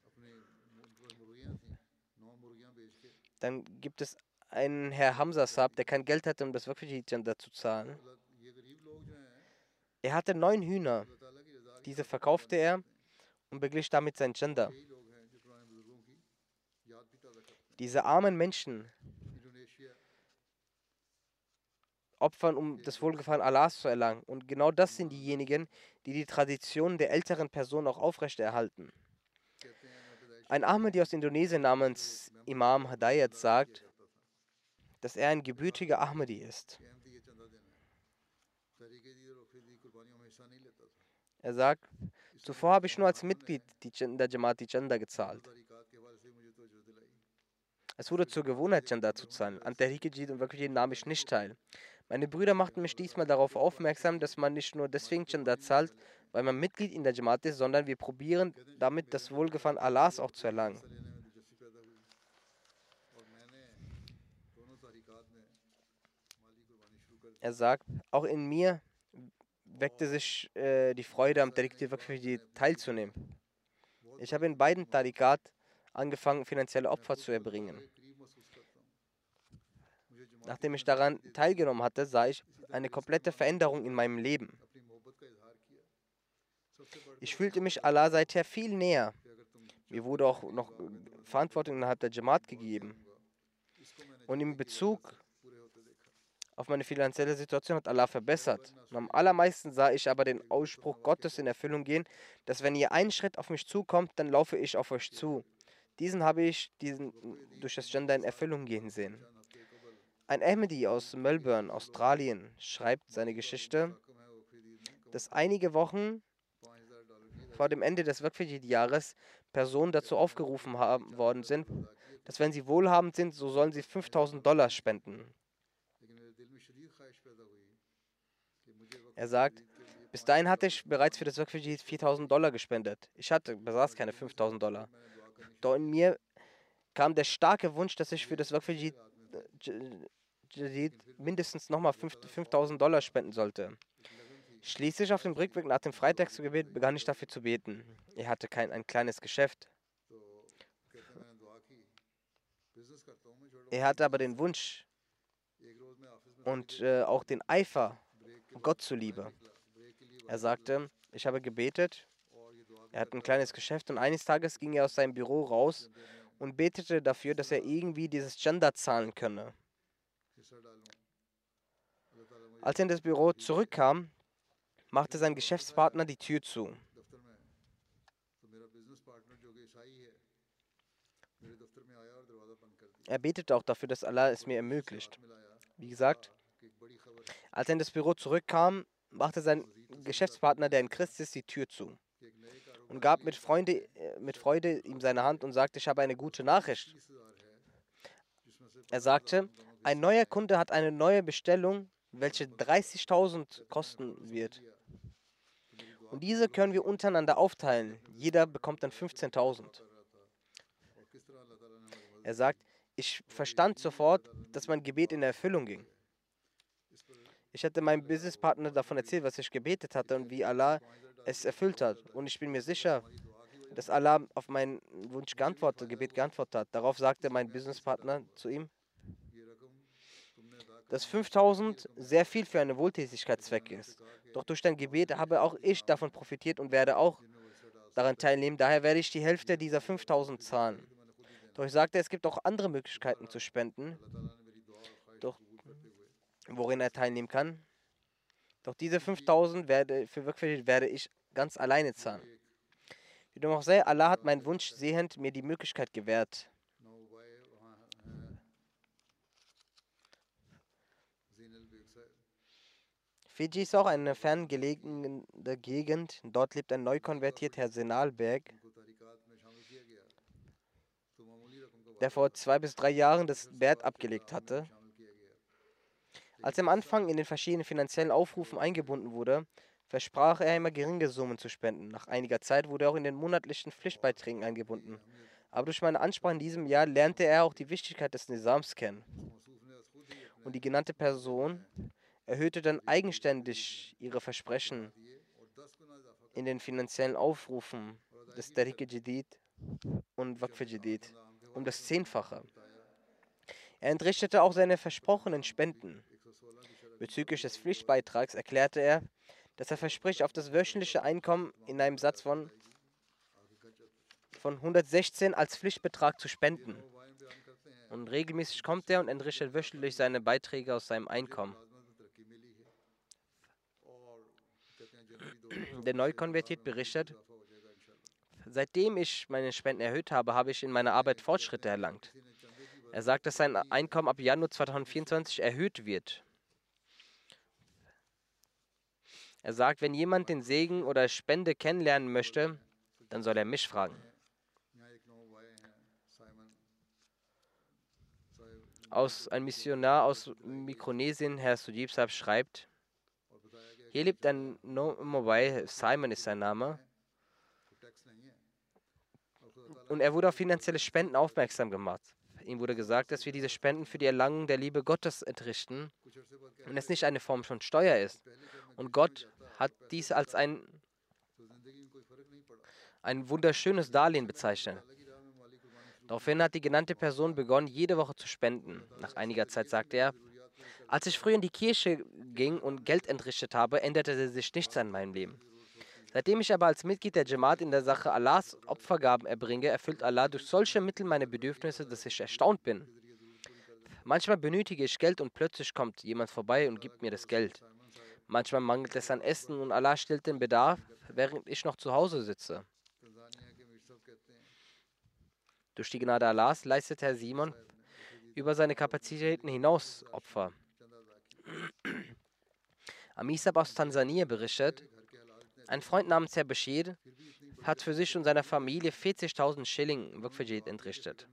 Dann gibt es einen Herr Hamza Sab, der kein Geld hatte, um das Waqf-Chanda zu zahlen. Er hatte neun Hühner. Diese verkaufte er und beglich damit sein Gender. Diese armen Menschen opfern, um das Wohlgefallen Allahs zu erlangen. Und genau das sind diejenigen, die die Traditionen der älteren Personen auch aufrechterhalten. Ein Ahmadi aus Indonesien namens Imam Hadayat sagt, dass er ein gebürtiger Ahmadi ist. Er sagt, zuvor habe ich nur als Mitglied der Jamaat die Chanda gezahlt. Es wurde zur Gewohnheit, Chanda zu zahlen. An der Hikijid und Wakujid nahm ich nicht teil. Meine Brüder machten mich diesmal darauf aufmerksam, dass man nicht nur deswegen Chanda zahlt, weil man Mitglied in der Jamaat ist, sondern wir probieren damit das Wohlgefallen Allahs auch zu erlangen. Er sagt, auch in mir weckte sich äh, die Freude, am Tariq teilzunehmen. Ich habe in beiden Tariqat angefangen, finanzielle Opfer zu erbringen. Nachdem ich daran teilgenommen hatte, sah ich eine komplette Veränderung in meinem Leben. Ich fühlte mich Allah seither viel näher. Mir wurde auch noch Verantwortung innerhalb der Jamaat gegeben. Und in Bezug auf meine finanzielle Situation hat Allah verbessert. Und am allermeisten sah ich aber den Ausspruch Gottes in Erfüllung gehen, dass wenn ihr einen Schritt auf mich zukommt, dann laufe ich auf euch zu. Diesen habe ich diesen, durch das Gender in Erfüllung gehen sehen. Ein Ahmadi aus Melbourne, Australien, schreibt seine Geschichte, dass einige Wochen vor dem Ende des Waqfijid-Jahres Personen dazu aufgerufen haben, worden sind, dass wenn sie wohlhabend sind, so sollen sie 5000 Dollar spenden. Er sagt, bis dahin hatte ich bereits für das Waqf 4000 Dollar gespendet. Ich hatte, besaß keine 5000 Dollar. Doch in mir kam der starke Wunsch, dass ich für das Waqf mindestens nochmal 5000 Dollar spenden sollte. Schließlich auf dem Rückweg nach dem Freitagsgebet begann ich dafür zu beten. Er hatte kein, ein kleines Geschäft. Er hatte aber den Wunsch und äh, auch den Eifer, Gott zuliebe. Er sagte, ich habe gebetet, er hat ein kleines Geschäft und eines Tages ging er aus seinem Büro raus und betete dafür, dass er irgendwie dieses Gender zahlen könne. Als er in das Büro zurückkam, machte sein Geschäftspartner die Tür zu. Er betete auch dafür, dass Allah es mir ermöglicht. Wie gesagt, als er in das Büro zurückkam, machte sein Geschäftspartner, der ein Christ ist, die Tür zu und gab mit Freude, äh, mit Freude ihm seine Hand und sagte, ich habe eine gute Nachricht. Er sagte, ein neuer Kunde hat eine neue Bestellung, welche 30.000 kosten wird. Und diese können wir untereinander aufteilen. Jeder bekommt dann 15.000. Er sagt, ich verstand sofort, dass mein Gebet in Erfüllung ging. Ich hatte meinem Businesspartner davon erzählt, was ich gebetet hatte und wie Allah es erfüllt hat. Und ich bin mir sicher, dass Allah auf meinen Wunsch geantwortet, Gebet geantwortet hat. Darauf sagte mein Businesspartner zu ihm, dass 5000 sehr viel für einen Wohltätigkeitszweck ist. Doch durch dein Gebet habe auch ich davon profitiert und werde auch daran teilnehmen. Daher werde ich die Hälfte dieser 5000 zahlen. Doch ich sagte, es gibt auch andere Möglichkeiten zu spenden. Doch worin er teilnehmen kann. Doch diese 5000 werde, für wirklich werde ich ganz alleine zahlen. Wie dem auch sei, Allah hat meinen Wunsch sehend mir die Möglichkeit gewährt. Fiji ist auch eine ferngelegene Gegend. Dort lebt ein neu konvertierter Herr Senalberg. der vor zwei bis drei Jahren das Wert abgelegt hatte. Als er am Anfang in den verschiedenen finanziellen Aufrufen eingebunden wurde, versprach er immer geringe Summen zu spenden. Nach einiger Zeit wurde er auch in den monatlichen Pflichtbeiträgen eingebunden. Aber durch meine Ansprache in diesem Jahr lernte er auch die Wichtigkeit des Nizams kennen. Und die genannte Person erhöhte dann eigenständig ihre Versprechen in den finanziellen Aufrufen des Tariq Jadid und Waqf Jadid um das Zehnfache. Er entrichtete auch seine versprochenen Spenden. Bezüglich des Pflichtbeitrags erklärte er, dass er verspricht, auf das wöchentliche Einkommen in einem Satz von, von 116 als Pflichtbetrag zu spenden. Und regelmäßig kommt er und entrichtet wöchentlich seine Beiträge aus seinem Einkommen. Der Neukonvertiert berichtet, seitdem ich meine Spenden erhöht habe, habe ich in meiner Arbeit Fortschritte erlangt. Er sagt, dass sein Einkommen ab Januar 2024 erhöht wird. Er sagt, wenn jemand den Segen oder Spende kennenlernen möchte, dann soll er mich fragen. Aus, ein Missionar aus Mikronesien, Herr Saab, schreibt, hier lebt ein no Mobile, Simon ist sein Name. Und er wurde auf finanzielle Spenden aufmerksam gemacht. Ihm wurde gesagt, dass wir diese Spenden für die Erlangung der Liebe Gottes entrichten und es nicht eine Form von Steuer ist. Und Gott hat dies als ein, ein wunderschönes Darlehen bezeichnet. Daraufhin hat die genannte Person begonnen, jede Woche zu spenden. Nach einiger Zeit sagte er, als ich früher in die Kirche ging und Geld entrichtet habe, änderte sich nichts an meinem Leben. Seitdem ich aber als Mitglied der Jamaat in der Sache Allahs Opfergaben erbringe, erfüllt Allah durch solche Mittel meine Bedürfnisse, dass ich erstaunt bin. Manchmal benötige ich Geld und plötzlich kommt jemand vorbei und gibt mir das Geld. Manchmal mangelt es an Essen und Allah stillt den Bedarf, während ich noch zu Hause sitze. Durch die Gnade Allahs leistet Herr Simon über seine Kapazitäten hinaus Opfer. Amisab aus Tansania berichtet, ein Freund namens Herr Bashir hat für sich und seine Familie 40.000 Schilling Waqfajid entrichtet.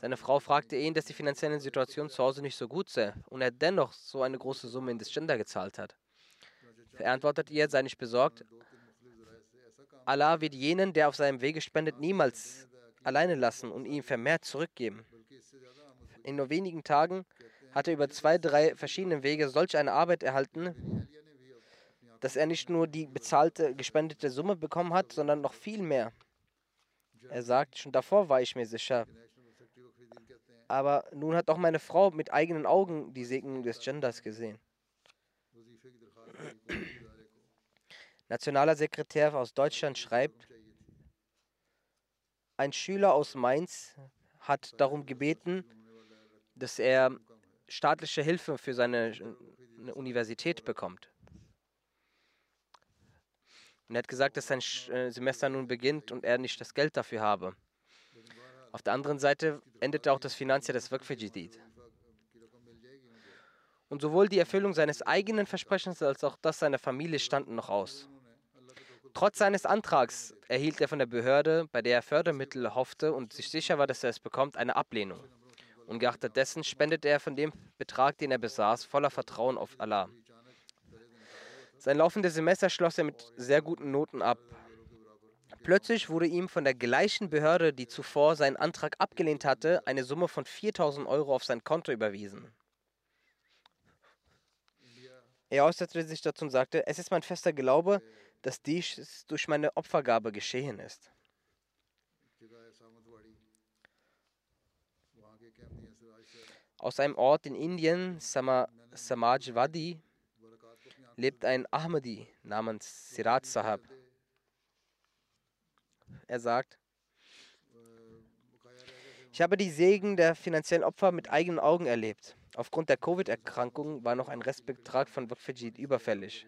Seine Frau fragte ihn, dass die finanzielle Situation zu Hause nicht so gut sei und er dennoch so eine große Summe in das Gender gezahlt hat. Er antwortet ihr, sei nicht besorgt. Allah wird jenen, der auf seinem Wege spendet, niemals alleine lassen und ihm vermehrt zurückgeben. In nur wenigen Tagen hat er über zwei, drei verschiedene Wege solch eine Arbeit erhalten, dass er nicht nur die bezahlte, gespendete Summe bekommen hat, sondern noch viel mehr. Er sagt, schon davor war ich mir sicher. Aber nun hat auch meine Frau mit eigenen Augen die Segnung des Genders gesehen. Nationaler Sekretär aus Deutschland schreibt, ein Schüler aus Mainz hat darum gebeten, dass er staatliche Hilfe für seine Universität bekommt. Und er hat gesagt, dass sein äh, Semester nun beginnt und er nicht das Geld dafür habe. Auf der anderen Seite endete auch das Finanzjahr des Waqf-Jadid. Und sowohl die Erfüllung seines eigenen Versprechens als auch das seiner Familie standen noch aus. Trotz seines Antrags erhielt er von der Behörde, bei der er Fördermittel hoffte und sich sicher war, dass er es bekommt, eine Ablehnung. Ungeachtet dessen spendete er von dem Betrag, den er besaß, voller Vertrauen auf Allah. Sein laufendes Semester schloss er mit sehr guten Noten ab. Plötzlich wurde ihm von der gleichen Behörde, die zuvor seinen Antrag abgelehnt hatte, eine Summe von 4000 Euro auf sein Konto überwiesen. Er äußerte sich dazu und sagte, es ist mein fester Glaube, dass dies durch meine Opfergabe geschehen ist. Aus einem Ort in Indien, Sama, Samajwadi, lebt ein Ahmadi namens Sirat Sahab. Er sagt, ich habe die Segen der finanziellen Opfer mit eigenen Augen erlebt. Aufgrund der Covid-Erkrankung war noch ein Restbetrag von Waqfajid überfällig.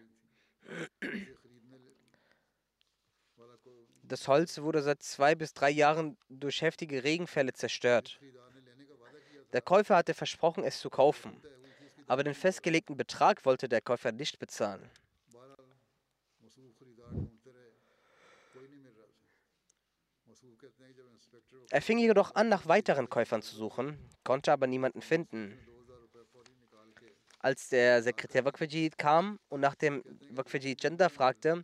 Das Holz wurde seit zwei bis drei Jahren durch heftige Regenfälle zerstört. Der Käufer hatte versprochen, es zu kaufen aber den festgelegten Betrag wollte der Käufer nicht bezahlen. Er fing jedoch an, nach weiteren Käufern zu suchen, konnte aber niemanden finden. Als der Sekretär Waqfajid kam und nach dem Waqfajid Gender fragte,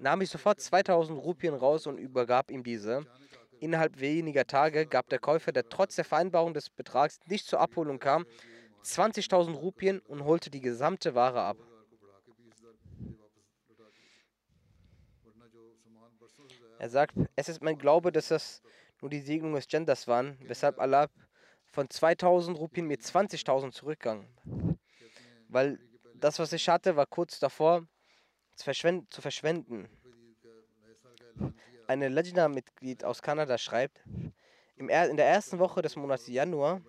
nahm ich sofort 2000 Rupien raus und übergab ihm diese. Innerhalb weniger Tage gab der Käufer, der trotz der Vereinbarung des Betrags nicht zur Abholung kam, 20.000 Rupien und holte die gesamte Ware ab. Er sagt, es ist mein Glaube, dass das nur die Segnung des Genders waren, weshalb Allah von 2000 Rupien mir 20.000 zurückgang. Weil das, was ich hatte, war kurz davor zu, verschwenden. Eine Lajna-Mitglied aus Kanada schreibt, in der ersten Woche des Monats Januar,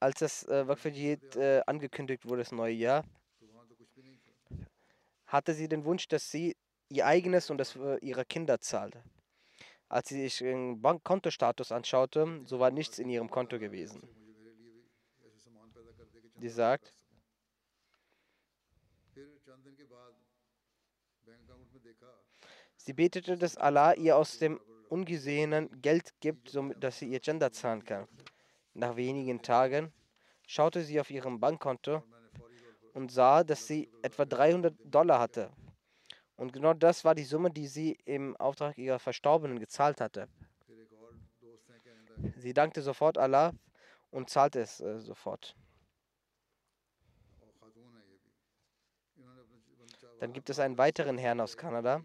als das äh, Waqfajid äh, angekündigt wurde, das neue Jahr, hatte sie den Wunsch, dass sie ihr eigenes und das ihrer Kinder zahlt. Als sie sich den Bankkontostatus anschaute, so war nichts in ihrem Konto gewesen. Sie sagt, sie betete, dass Allah ihr aus dem Ungesehenen Geld gibt, dass sie ihr Gender zahlen kann. Nach wenigen Tagen schaute sie auf ihrem Bankkonto und sah, dass sie etwa 300 Dollar hatte. Und genau das war die Summe, die sie im Auftrag ihrer Verstorbenen gezahlt hatte. Sie dankte sofort Allah und zahlte es äh, sofort. Dann gibt es einen weiteren Herrn aus Kanada.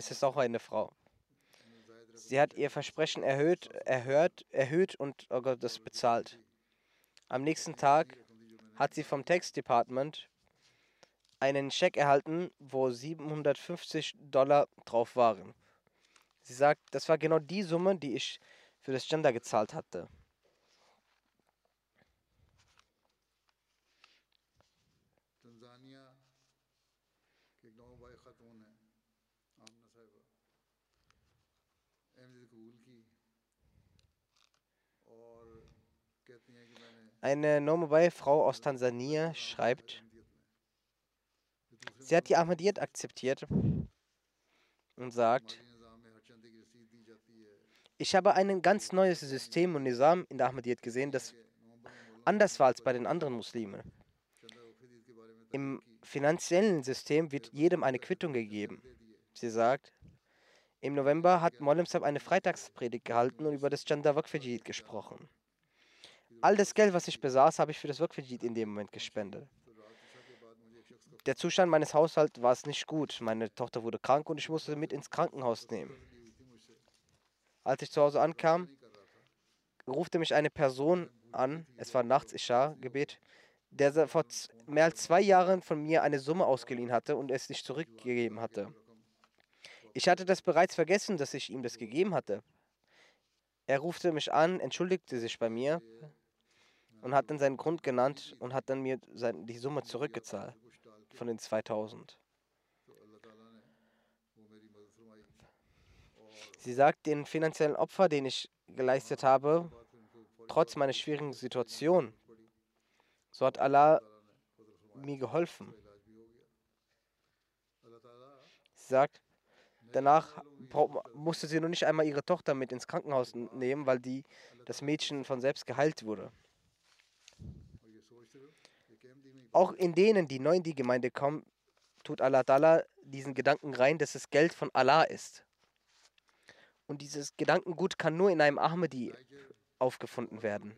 Es ist auch eine Frau. Sie hat ihr Versprechen erhöht, erhört, erhöht und oh Gott, das bezahlt. Am nächsten Tag hat sie vom Tax Department einen Scheck erhalten, wo 750 Dollar drauf waren. Sie sagt, das war genau die Summe, die ich für das Gender gezahlt hatte. Eine Nomabai-Frau aus Tansania schreibt, sie hat die Ahmadiyyat akzeptiert und sagt, ich habe ein ganz neues System und Nizam in der Ahmadiyyat gesehen, das anders war als bei den anderen Muslimen. Im finanziellen System wird jedem eine Quittung gegeben. Sie sagt, im November hat Mollem Sab eine Freitagspredigt gehalten und über das Waqfajid gesprochen. All das Geld, was ich besaß, habe ich für das Workfajid in dem Moment gespendet. Der Zustand meines Haushalts war es nicht gut. Meine Tochter wurde krank und ich musste sie mit ins Krankenhaus nehmen. Als ich zu Hause ankam, rufte mich eine Person an, es war nachts Isha-Gebet, der vor mehr als zwei Jahren von mir eine Summe ausgeliehen hatte und es nicht zurückgegeben hatte. Ich hatte das bereits vergessen, dass ich ihm das gegeben hatte. Er rufte mich an, entschuldigte sich bei mir und hat dann seinen Grund genannt und hat dann mir die Summe zurückgezahlt von den 2000. Sie sagt, den finanziellen Opfer, den ich geleistet habe, trotz meiner schwierigen Situation, so hat Allah mir geholfen. Sie sagt, danach musste sie nur nicht einmal ihre Tochter mit ins Krankenhaus nehmen, weil die, das Mädchen von selbst geheilt wurde. Auch in denen, die neu in die Gemeinde kommen, tut Allah Ta'ala diesen Gedanken rein, dass es Geld von Allah ist. Und dieses Gedankengut kann nur in einem Ahmadi aufgefunden werden.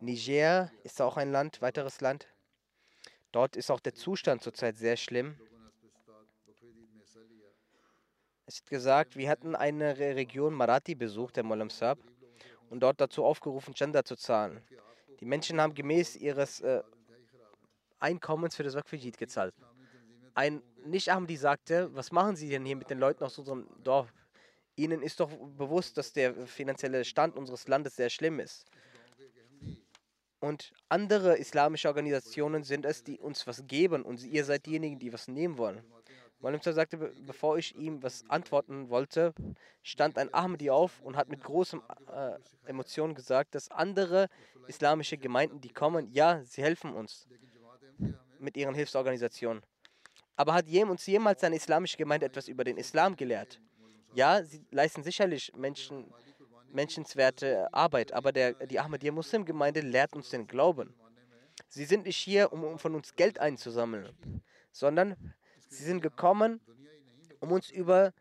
Niger ist auch ein Land, weiteres Land. Dort ist auch der Zustand zurzeit sehr schlimm. Es ist gesagt, wir hatten eine Region Marathi besucht, der Molam Saab, und dort dazu aufgerufen, Chanda zu zahlen. Die Menschen haben gemäß ihres äh, Einkommens für das Waqfijid gezahlt. Ein Nicht-Ahmadi sagte, was machen Sie denn hier mit den Leuten aus unserem Dorf? Ihnen ist doch bewusst, dass der finanzielle Stand unseres Landes sehr schlimm ist. Und andere islamische Organisationen sind es, die uns was geben und ihr seid diejenigen, die was nehmen wollen. Molim sagte, bevor ich ihm was antworten wollte, stand ein Ahmadi auf und hat mit großem äh, Emotion gesagt, dass andere islamische Gemeinden, die kommen, ja, sie helfen uns mit ihren Hilfsorganisationen. Aber hat uns jemals eine islamische Gemeinde etwas über den Islam gelehrt? Ja, sie leisten sicherlich Menschen, menschenswerte Arbeit, aber der, die Ahmadiyya Muslim-Gemeinde lehrt uns den Glauben. Sie sind nicht hier, um, um von uns Geld einzusammeln, sondern sie sind gekommen, um uns über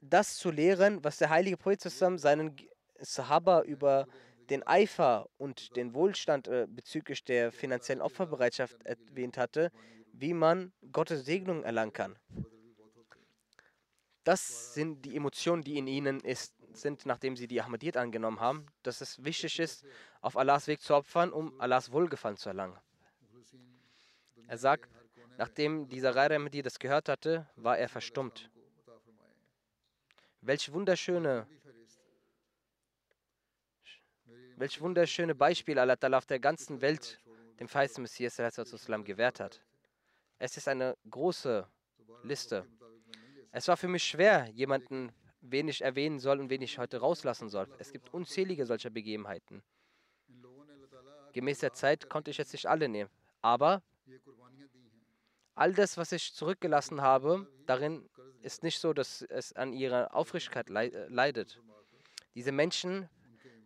das zu lehren, was der heilige Prophet zusammen seinen Sahaba über den Eifer und den Wohlstand äh, bezüglich der finanziellen Opferbereitschaft erwähnt hatte, wie man Gottes Segnung erlangen kann. Das sind die Emotionen, die in ihnen ist, sind, nachdem sie die Ahmadiyyat angenommen haben, dass es wichtig ist, auf Allahs Weg zu opfern, um Allahs Wohlgefallen zu erlangen. Er sagt, nachdem dieser Ghair Ahmadi das gehört hatte, war er verstummt. Welch wunderschöne, welch wunderschöne Beispiel Allah auf der ganzen Welt dem feisten Messias gewährt hat. Es ist eine große Liste. Es war für mich schwer, jemanden, wen ich erwähnen soll und wen ich heute rauslassen soll. Es gibt unzählige solcher Begebenheiten. Gemäß der Zeit konnte ich jetzt nicht alle nehmen. Aber all das, was ich zurückgelassen habe, darin ist nicht so, dass es an ihrer Aufrichtigkeit äh, leidet. Diese Menschen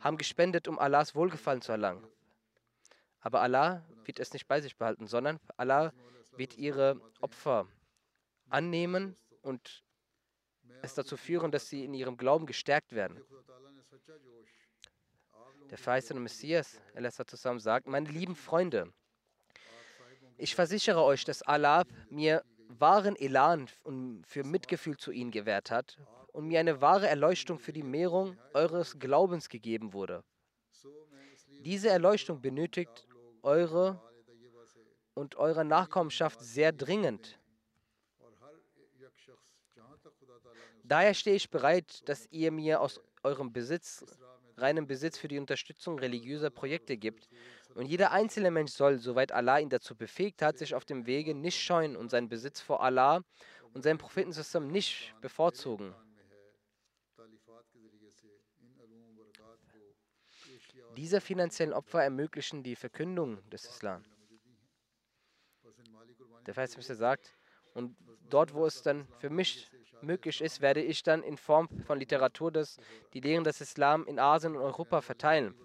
haben gespendet, um Allahs Wohlgefallen zu erlangen. Aber Allah wird es nicht bei sich behalten, sondern Allah wird ihre Opfer annehmen und es dazu führen, dass sie in ihrem Glauben gestärkt werden. Der verheißene Messias zusammen sagt, meine lieben Freunde, ich versichere euch, dass Allah mir wahren Elan und für Mitgefühl zu ihnen gewährt hat und mir eine wahre Erleuchtung für die Mehrung eures Glaubens gegeben wurde. Diese Erleuchtung benötigt eure und eure Nachkommenschaft sehr dringend. Daher stehe ich bereit, dass ihr mir aus eurem Besitz, reinem Besitz für die Unterstützung religiöser Projekte gibt. Und jeder einzelne Mensch soll, soweit Allah ihn dazu befähigt hat, sich auf dem Wege nicht scheuen und seinen Besitz vor Allah und seinem Propheten zusammen nicht bevorzugen. Diese finanziellen Opfer ermöglichen die Verkündung des Islam. Der Verheißungsminister sagt, und dort, wo es dann für mich möglich ist, werde ich dann in Form von Literatur das, die Lehren des Islam in Asien und Europa verteilen.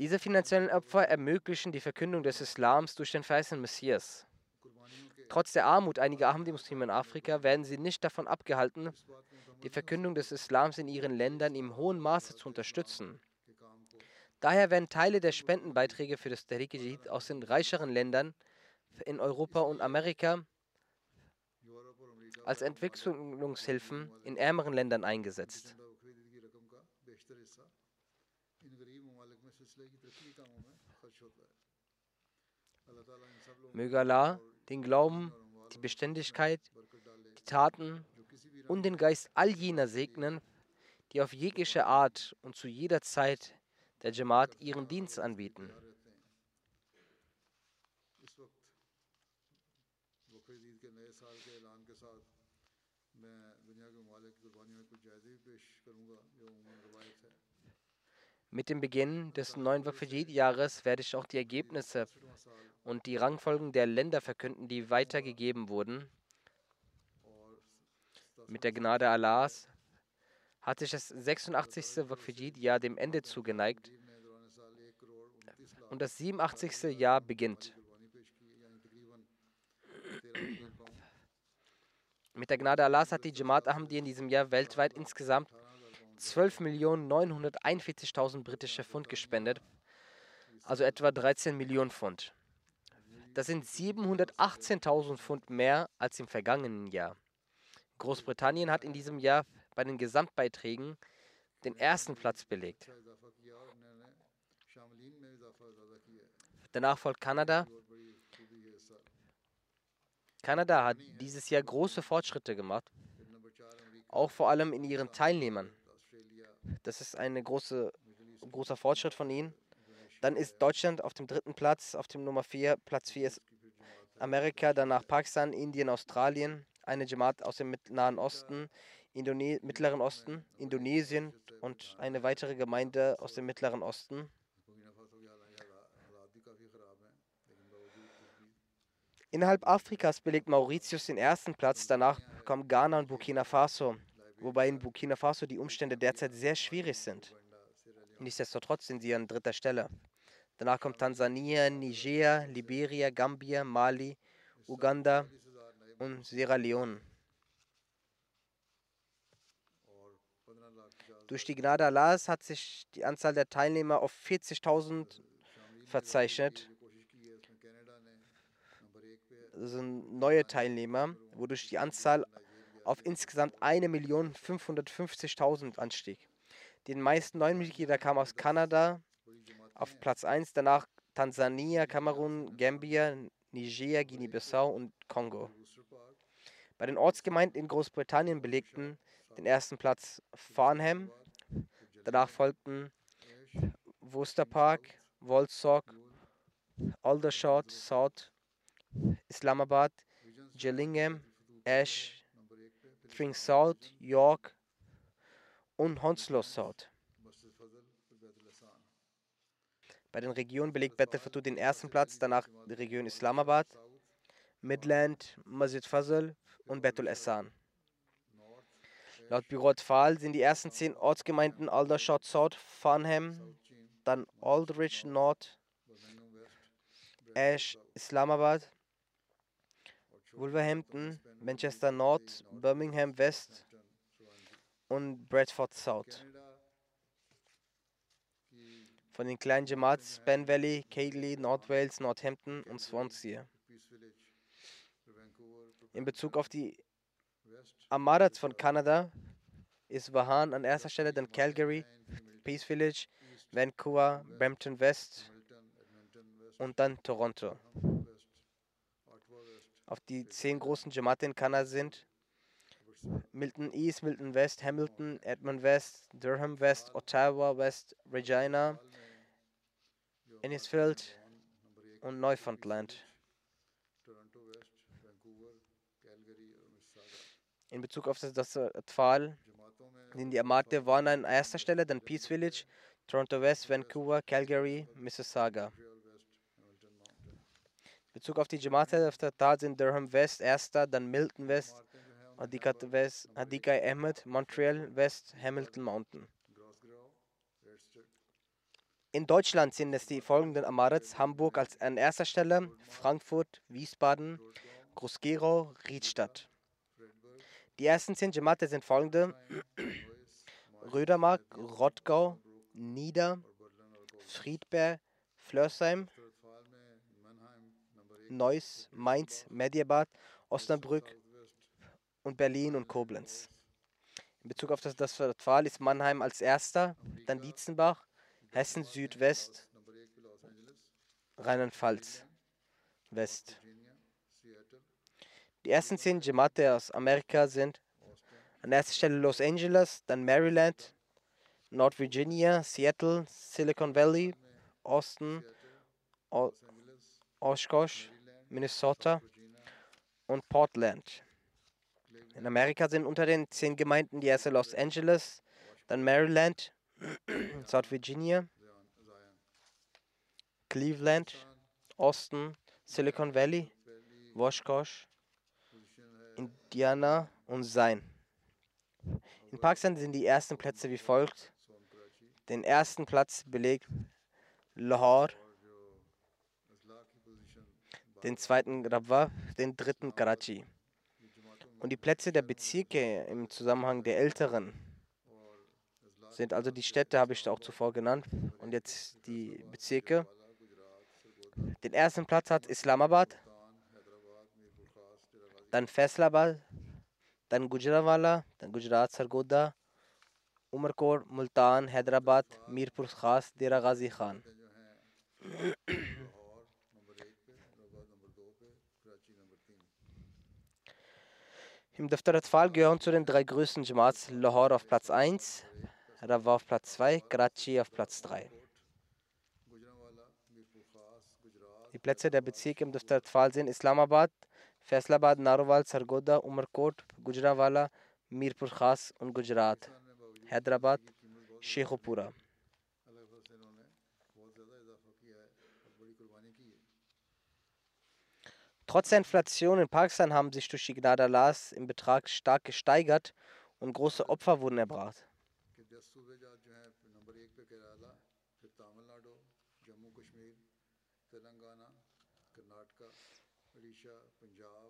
Diese finanziellen Opfer ermöglichen die Verkündung des Islams durch den verheißenen Messias. Trotz der Armut einiger Ahmadi-Muslime in Afrika werden sie nicht davon abgehalten, die Verkündung des Islams in ihren Ländern im hohen Maße zu unterstützen. Daher werden Teile der Spendenbeiträge für das Tariq aus den reicheren Ländern in Europa und Amerika als Entwicklungshilfen in ärmeren Ländern eingesetzt. Möge Allah den Glauben, die Beständigkeit, die Taten und den Geist all jener segnen, die auf jegliche Art und zu jeder Zeit der Jamaat ihren Dienst anbieten. Mit dem Beginn des neuen Waqfijid-Jahres werde ich auch die Ergebnisse und die Rangfolgen der Länder verkünden, die weitergegeben wurden. Mit der Gnade Allahs hat sich das 86. Waqfijid-Jahr dem Ende zugeneigt und das 87. Jahr beginnt. Mit der Gnade Allahs hat die Jamaat Ahmadi in diesem Jahr weltweit insgesamt 12.941.000 britische Pfund gespendet, also etwa 13 Millionen Pfund. Das sind 718.000 Pfund mehr als im vergangenen Jahr. Großbritannien hat in diesem Jahr bei den Gesamtbeiträgen den ersten Platz belegt. Danach folgt Kanada. Kanada hat dieses Jahr große Fortschritte gemacht, auch vor allem in ihren Teilnehmern. Das ist ein große, großer Fortschritt von ihnen. Dann ist Deutschland auf dem dritten Platz, auf dem Nummer vier, Platz vier ist Amerika, danach Pakistan, Indien, Australien, eine Jamaat aus dem Nahen Osten, Indone Mittleren Osten, Indonesien und eine weitere Gemeinde aus dem Mittleren Osten. Innerhalb Afrikas belegt Mauritius den ersten Platz, danach kommen Ghana und Burkina Faso, wobei in Burkina Faso die Umstände derzeit sehr schwierig sind. Nichtsdestotrotz sind sie an dritter Stelle. Danach kommt Tansania, Niger, Liberia, Gambia, Mali, Uganda und Sierra Leone. Durch die Gnade Allahs hat sich die Anzahl der Teilnehmer auf 40.000 verzeichnet. Das sind neue Teilnehmer, wodurch die Anzahl auf insgesamt 1.550.000 anstieg. Die meisten neuen Mitglieder kamen aus Kanada, auf Platz 1, danach Tansania, Kamerun, Gambia, Niger, Guinea-Bissau und Kongo. Bei den Ortsgemeinden in Großbritannien belegten den ersten Platz Farnham, danach folgten Worcester Park, Walsall, Aldershot, South, Islamabad, Gillingham, Ash, Tring South, York und Hounslow South. Bei den Regionen belegt Bettelfatu den ersten Platz, danach die Region Islamabad, Midland, Masjid Fazl und Betul Essan. Laut Büro Tfal sind die ersten zehn Ortsgemeinden Aldershot South, Farnham, dann Aldrich North, Ash, Islamabad, Wolverhampton, Manchester North, Birmingham West und Bradford South. Von den kleinen Jamaats Span Valley, Keighley, North Wales, Northampton und Swansea. In Bezug auf die Amadats von Kanada ist Vahan an erster Stelle, dann Calgary, Peace Village, Vancouver, Brampton West und dann Toronto. Auf die zehn großen Jamaate in Kanada sind Milton East, Milton West, Hamilton, Edmund West, Durham West, Ottawa West, Regina, Innisfield und Neufundland. In Bezug auf das, das Pfahl sind die Amate waren an erster Stelle, dann Peace Village, Toronto West, Vancouver, Calgary, Mississauga. Bezug auf die Jamaate auf der Tat sind Durham West erster, dann Milton West, Adikat West, Adikai Ahmed, Montreal West, Hamilton Mountain. In Deutschland sind es die folgenden Amarets: Hamburg als an erster Stelle, Frankfurt, Wiesbaden, Groß-Gerau, Riedstadt. Die ersten zehn Jamaate sind folgende: [clears throat] Rödermark, Rottgau, Nieder, Friedberg, Flörsheim, Neuss, Mainz, Mediabad, Osnabrück und Berlin und Koblenz. In Bezug auf das, das Pfahl ist Mannheim als erster, dann Dietzenbach, Hessen Südwest, Rheinland-Pfalz West. Die ersten zehn Jamaate aus Amerika sind an erster Stelle Los Angeles, dann Maryland, Nord Virginia, Seattle, Silicon Valley, Austin, o Oshkosh, Minnesota und Portland. In Amerika sind unter den zehn Gemeinden die erste Los Angeles, dann Maryland, [clears throat] South Virginia, Cleveland, Austin, Silicon Valley, Oshkosh, Indiana und Sein. In Pakistan sind die ersten Plätze wie folgt. Den ersten Platz belegt Lahore, den zweiten Rabwa, den dritten Karachi. Und die Plätze der Bezirke im Zusammenhang der Älteren sind also die Städte, habe ich auch zuvor genannt. Und jetzt die Bezirke. Den ersten Platz hat Islamabad, dann Faisalabad, dann Gujranwala, dann Gujarat Sargoda, Umarkot, Multan, Hyderabad, Mirpur Khas, Dera Ghazi Khan. Im Daftar Atfal gehören zu den drei größten Jamaats Lahore auf Platz 1, Rawa auf Platz 2, Karachi auf Platz 3. Die Plätze der Bezirke im Duftatfal sind Islamabad, Faisalabad, Narowal, Sargoda, Umarkot, Gujranwala, Mirpur Khas und Gujarat, Hyderabad, Sheikhupura. Trotz der Inflation in Pakistan haben sich durch die Gnade Allahs im Betrag stark gesteigert und große Opfer wurden erbracht.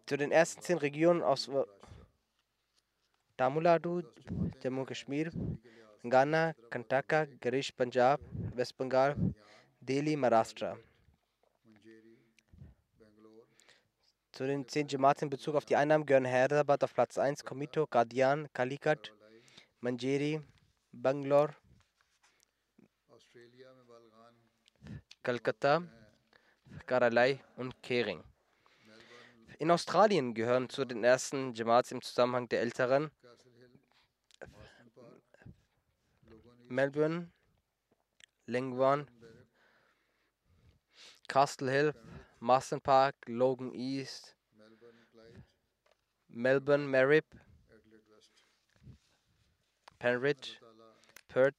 Zu den ersten zehn Regionen aus Tamil Nadu, Jammu Kashmir, Ghana, Kantaka, Garish Punjab, West Bengal, Delhi, Maharashtra Zu den zehn Jamaats in Bezug auf die Einnahmen gehören Hyderabad auf Platz 1, Komito, Gardian, Calicut, Manjeri, Bangalore, Kolkata, Karalai und Kering. In Australien gehören zu den ersten Jamaats im Zusammenhang der älteren Melbourne, Lengwan, Castle Hill, Marston Park, Logan East, Melbourne, Merrip, Penridge, Perth,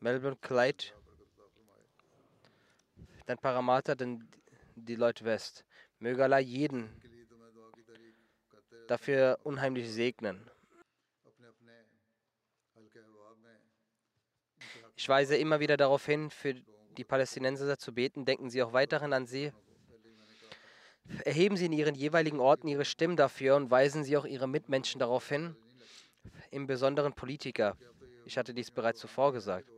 Melbourne, Clyde, dann Parramatta, dann Leute West. Möge Allah jeden dafür unheimlich segnen. Ich weise immer wieder darauf hin, für die die Palästinenser zu beten, denken sie auch weiterhin an sie. Erheben sie in ihren jeweiligen Orten ihre Stimmen dafür und weisen sie auch ihre Mitmenschen darauf hin, im Besonderen Politiker. Ich hatte dies bereits zuvor gesagt.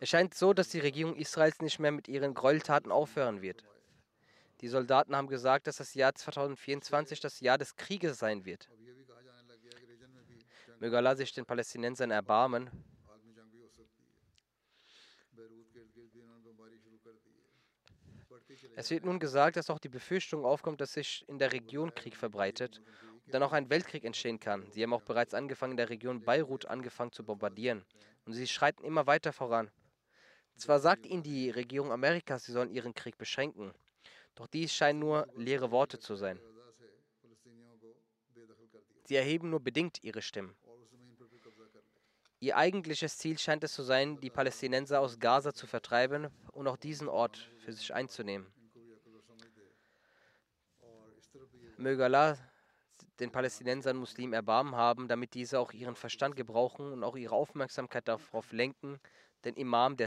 Es scheint so, dass die Regierung Israels nicht mehr mit ihren Gräueltaten aufhören wird. Die Soldaten haben gesagt, dass das Jahr 2024 das Jahr des Krieges sein wird. Möge Allah sich den Palästinensern erbarmen Es wird nun gesagt, dass auch die Befürchtung aufkommt, dass sich in der Region Krieg verbreitet und dann auch ein Weltkrieg entstehen kann. Sie haben auch bereits angefangen, in der Region Beirut angefangen zu bombardieren und sie schreiten immer weiter voran. Zwar sagt ihnen die Regierung Amerikas, sie sollen ihren Krieg beschränken, doch dies scheinen nur leere Worte zu sein. Sie erheben nur bedingt ihre Stimmen. Ihr eigentliches Ziel scheint es zu sein, die Palästinenser aus Gaza zu vertreiben und auch diesen Ort für sich einzunehmen. Möge Allah den Palästinensern Muslimen Erbarmen haben, damit diese auch ihren Verstand gebrauchen und auch ihre Aufmerksamkeit darauf lenken, den Imam der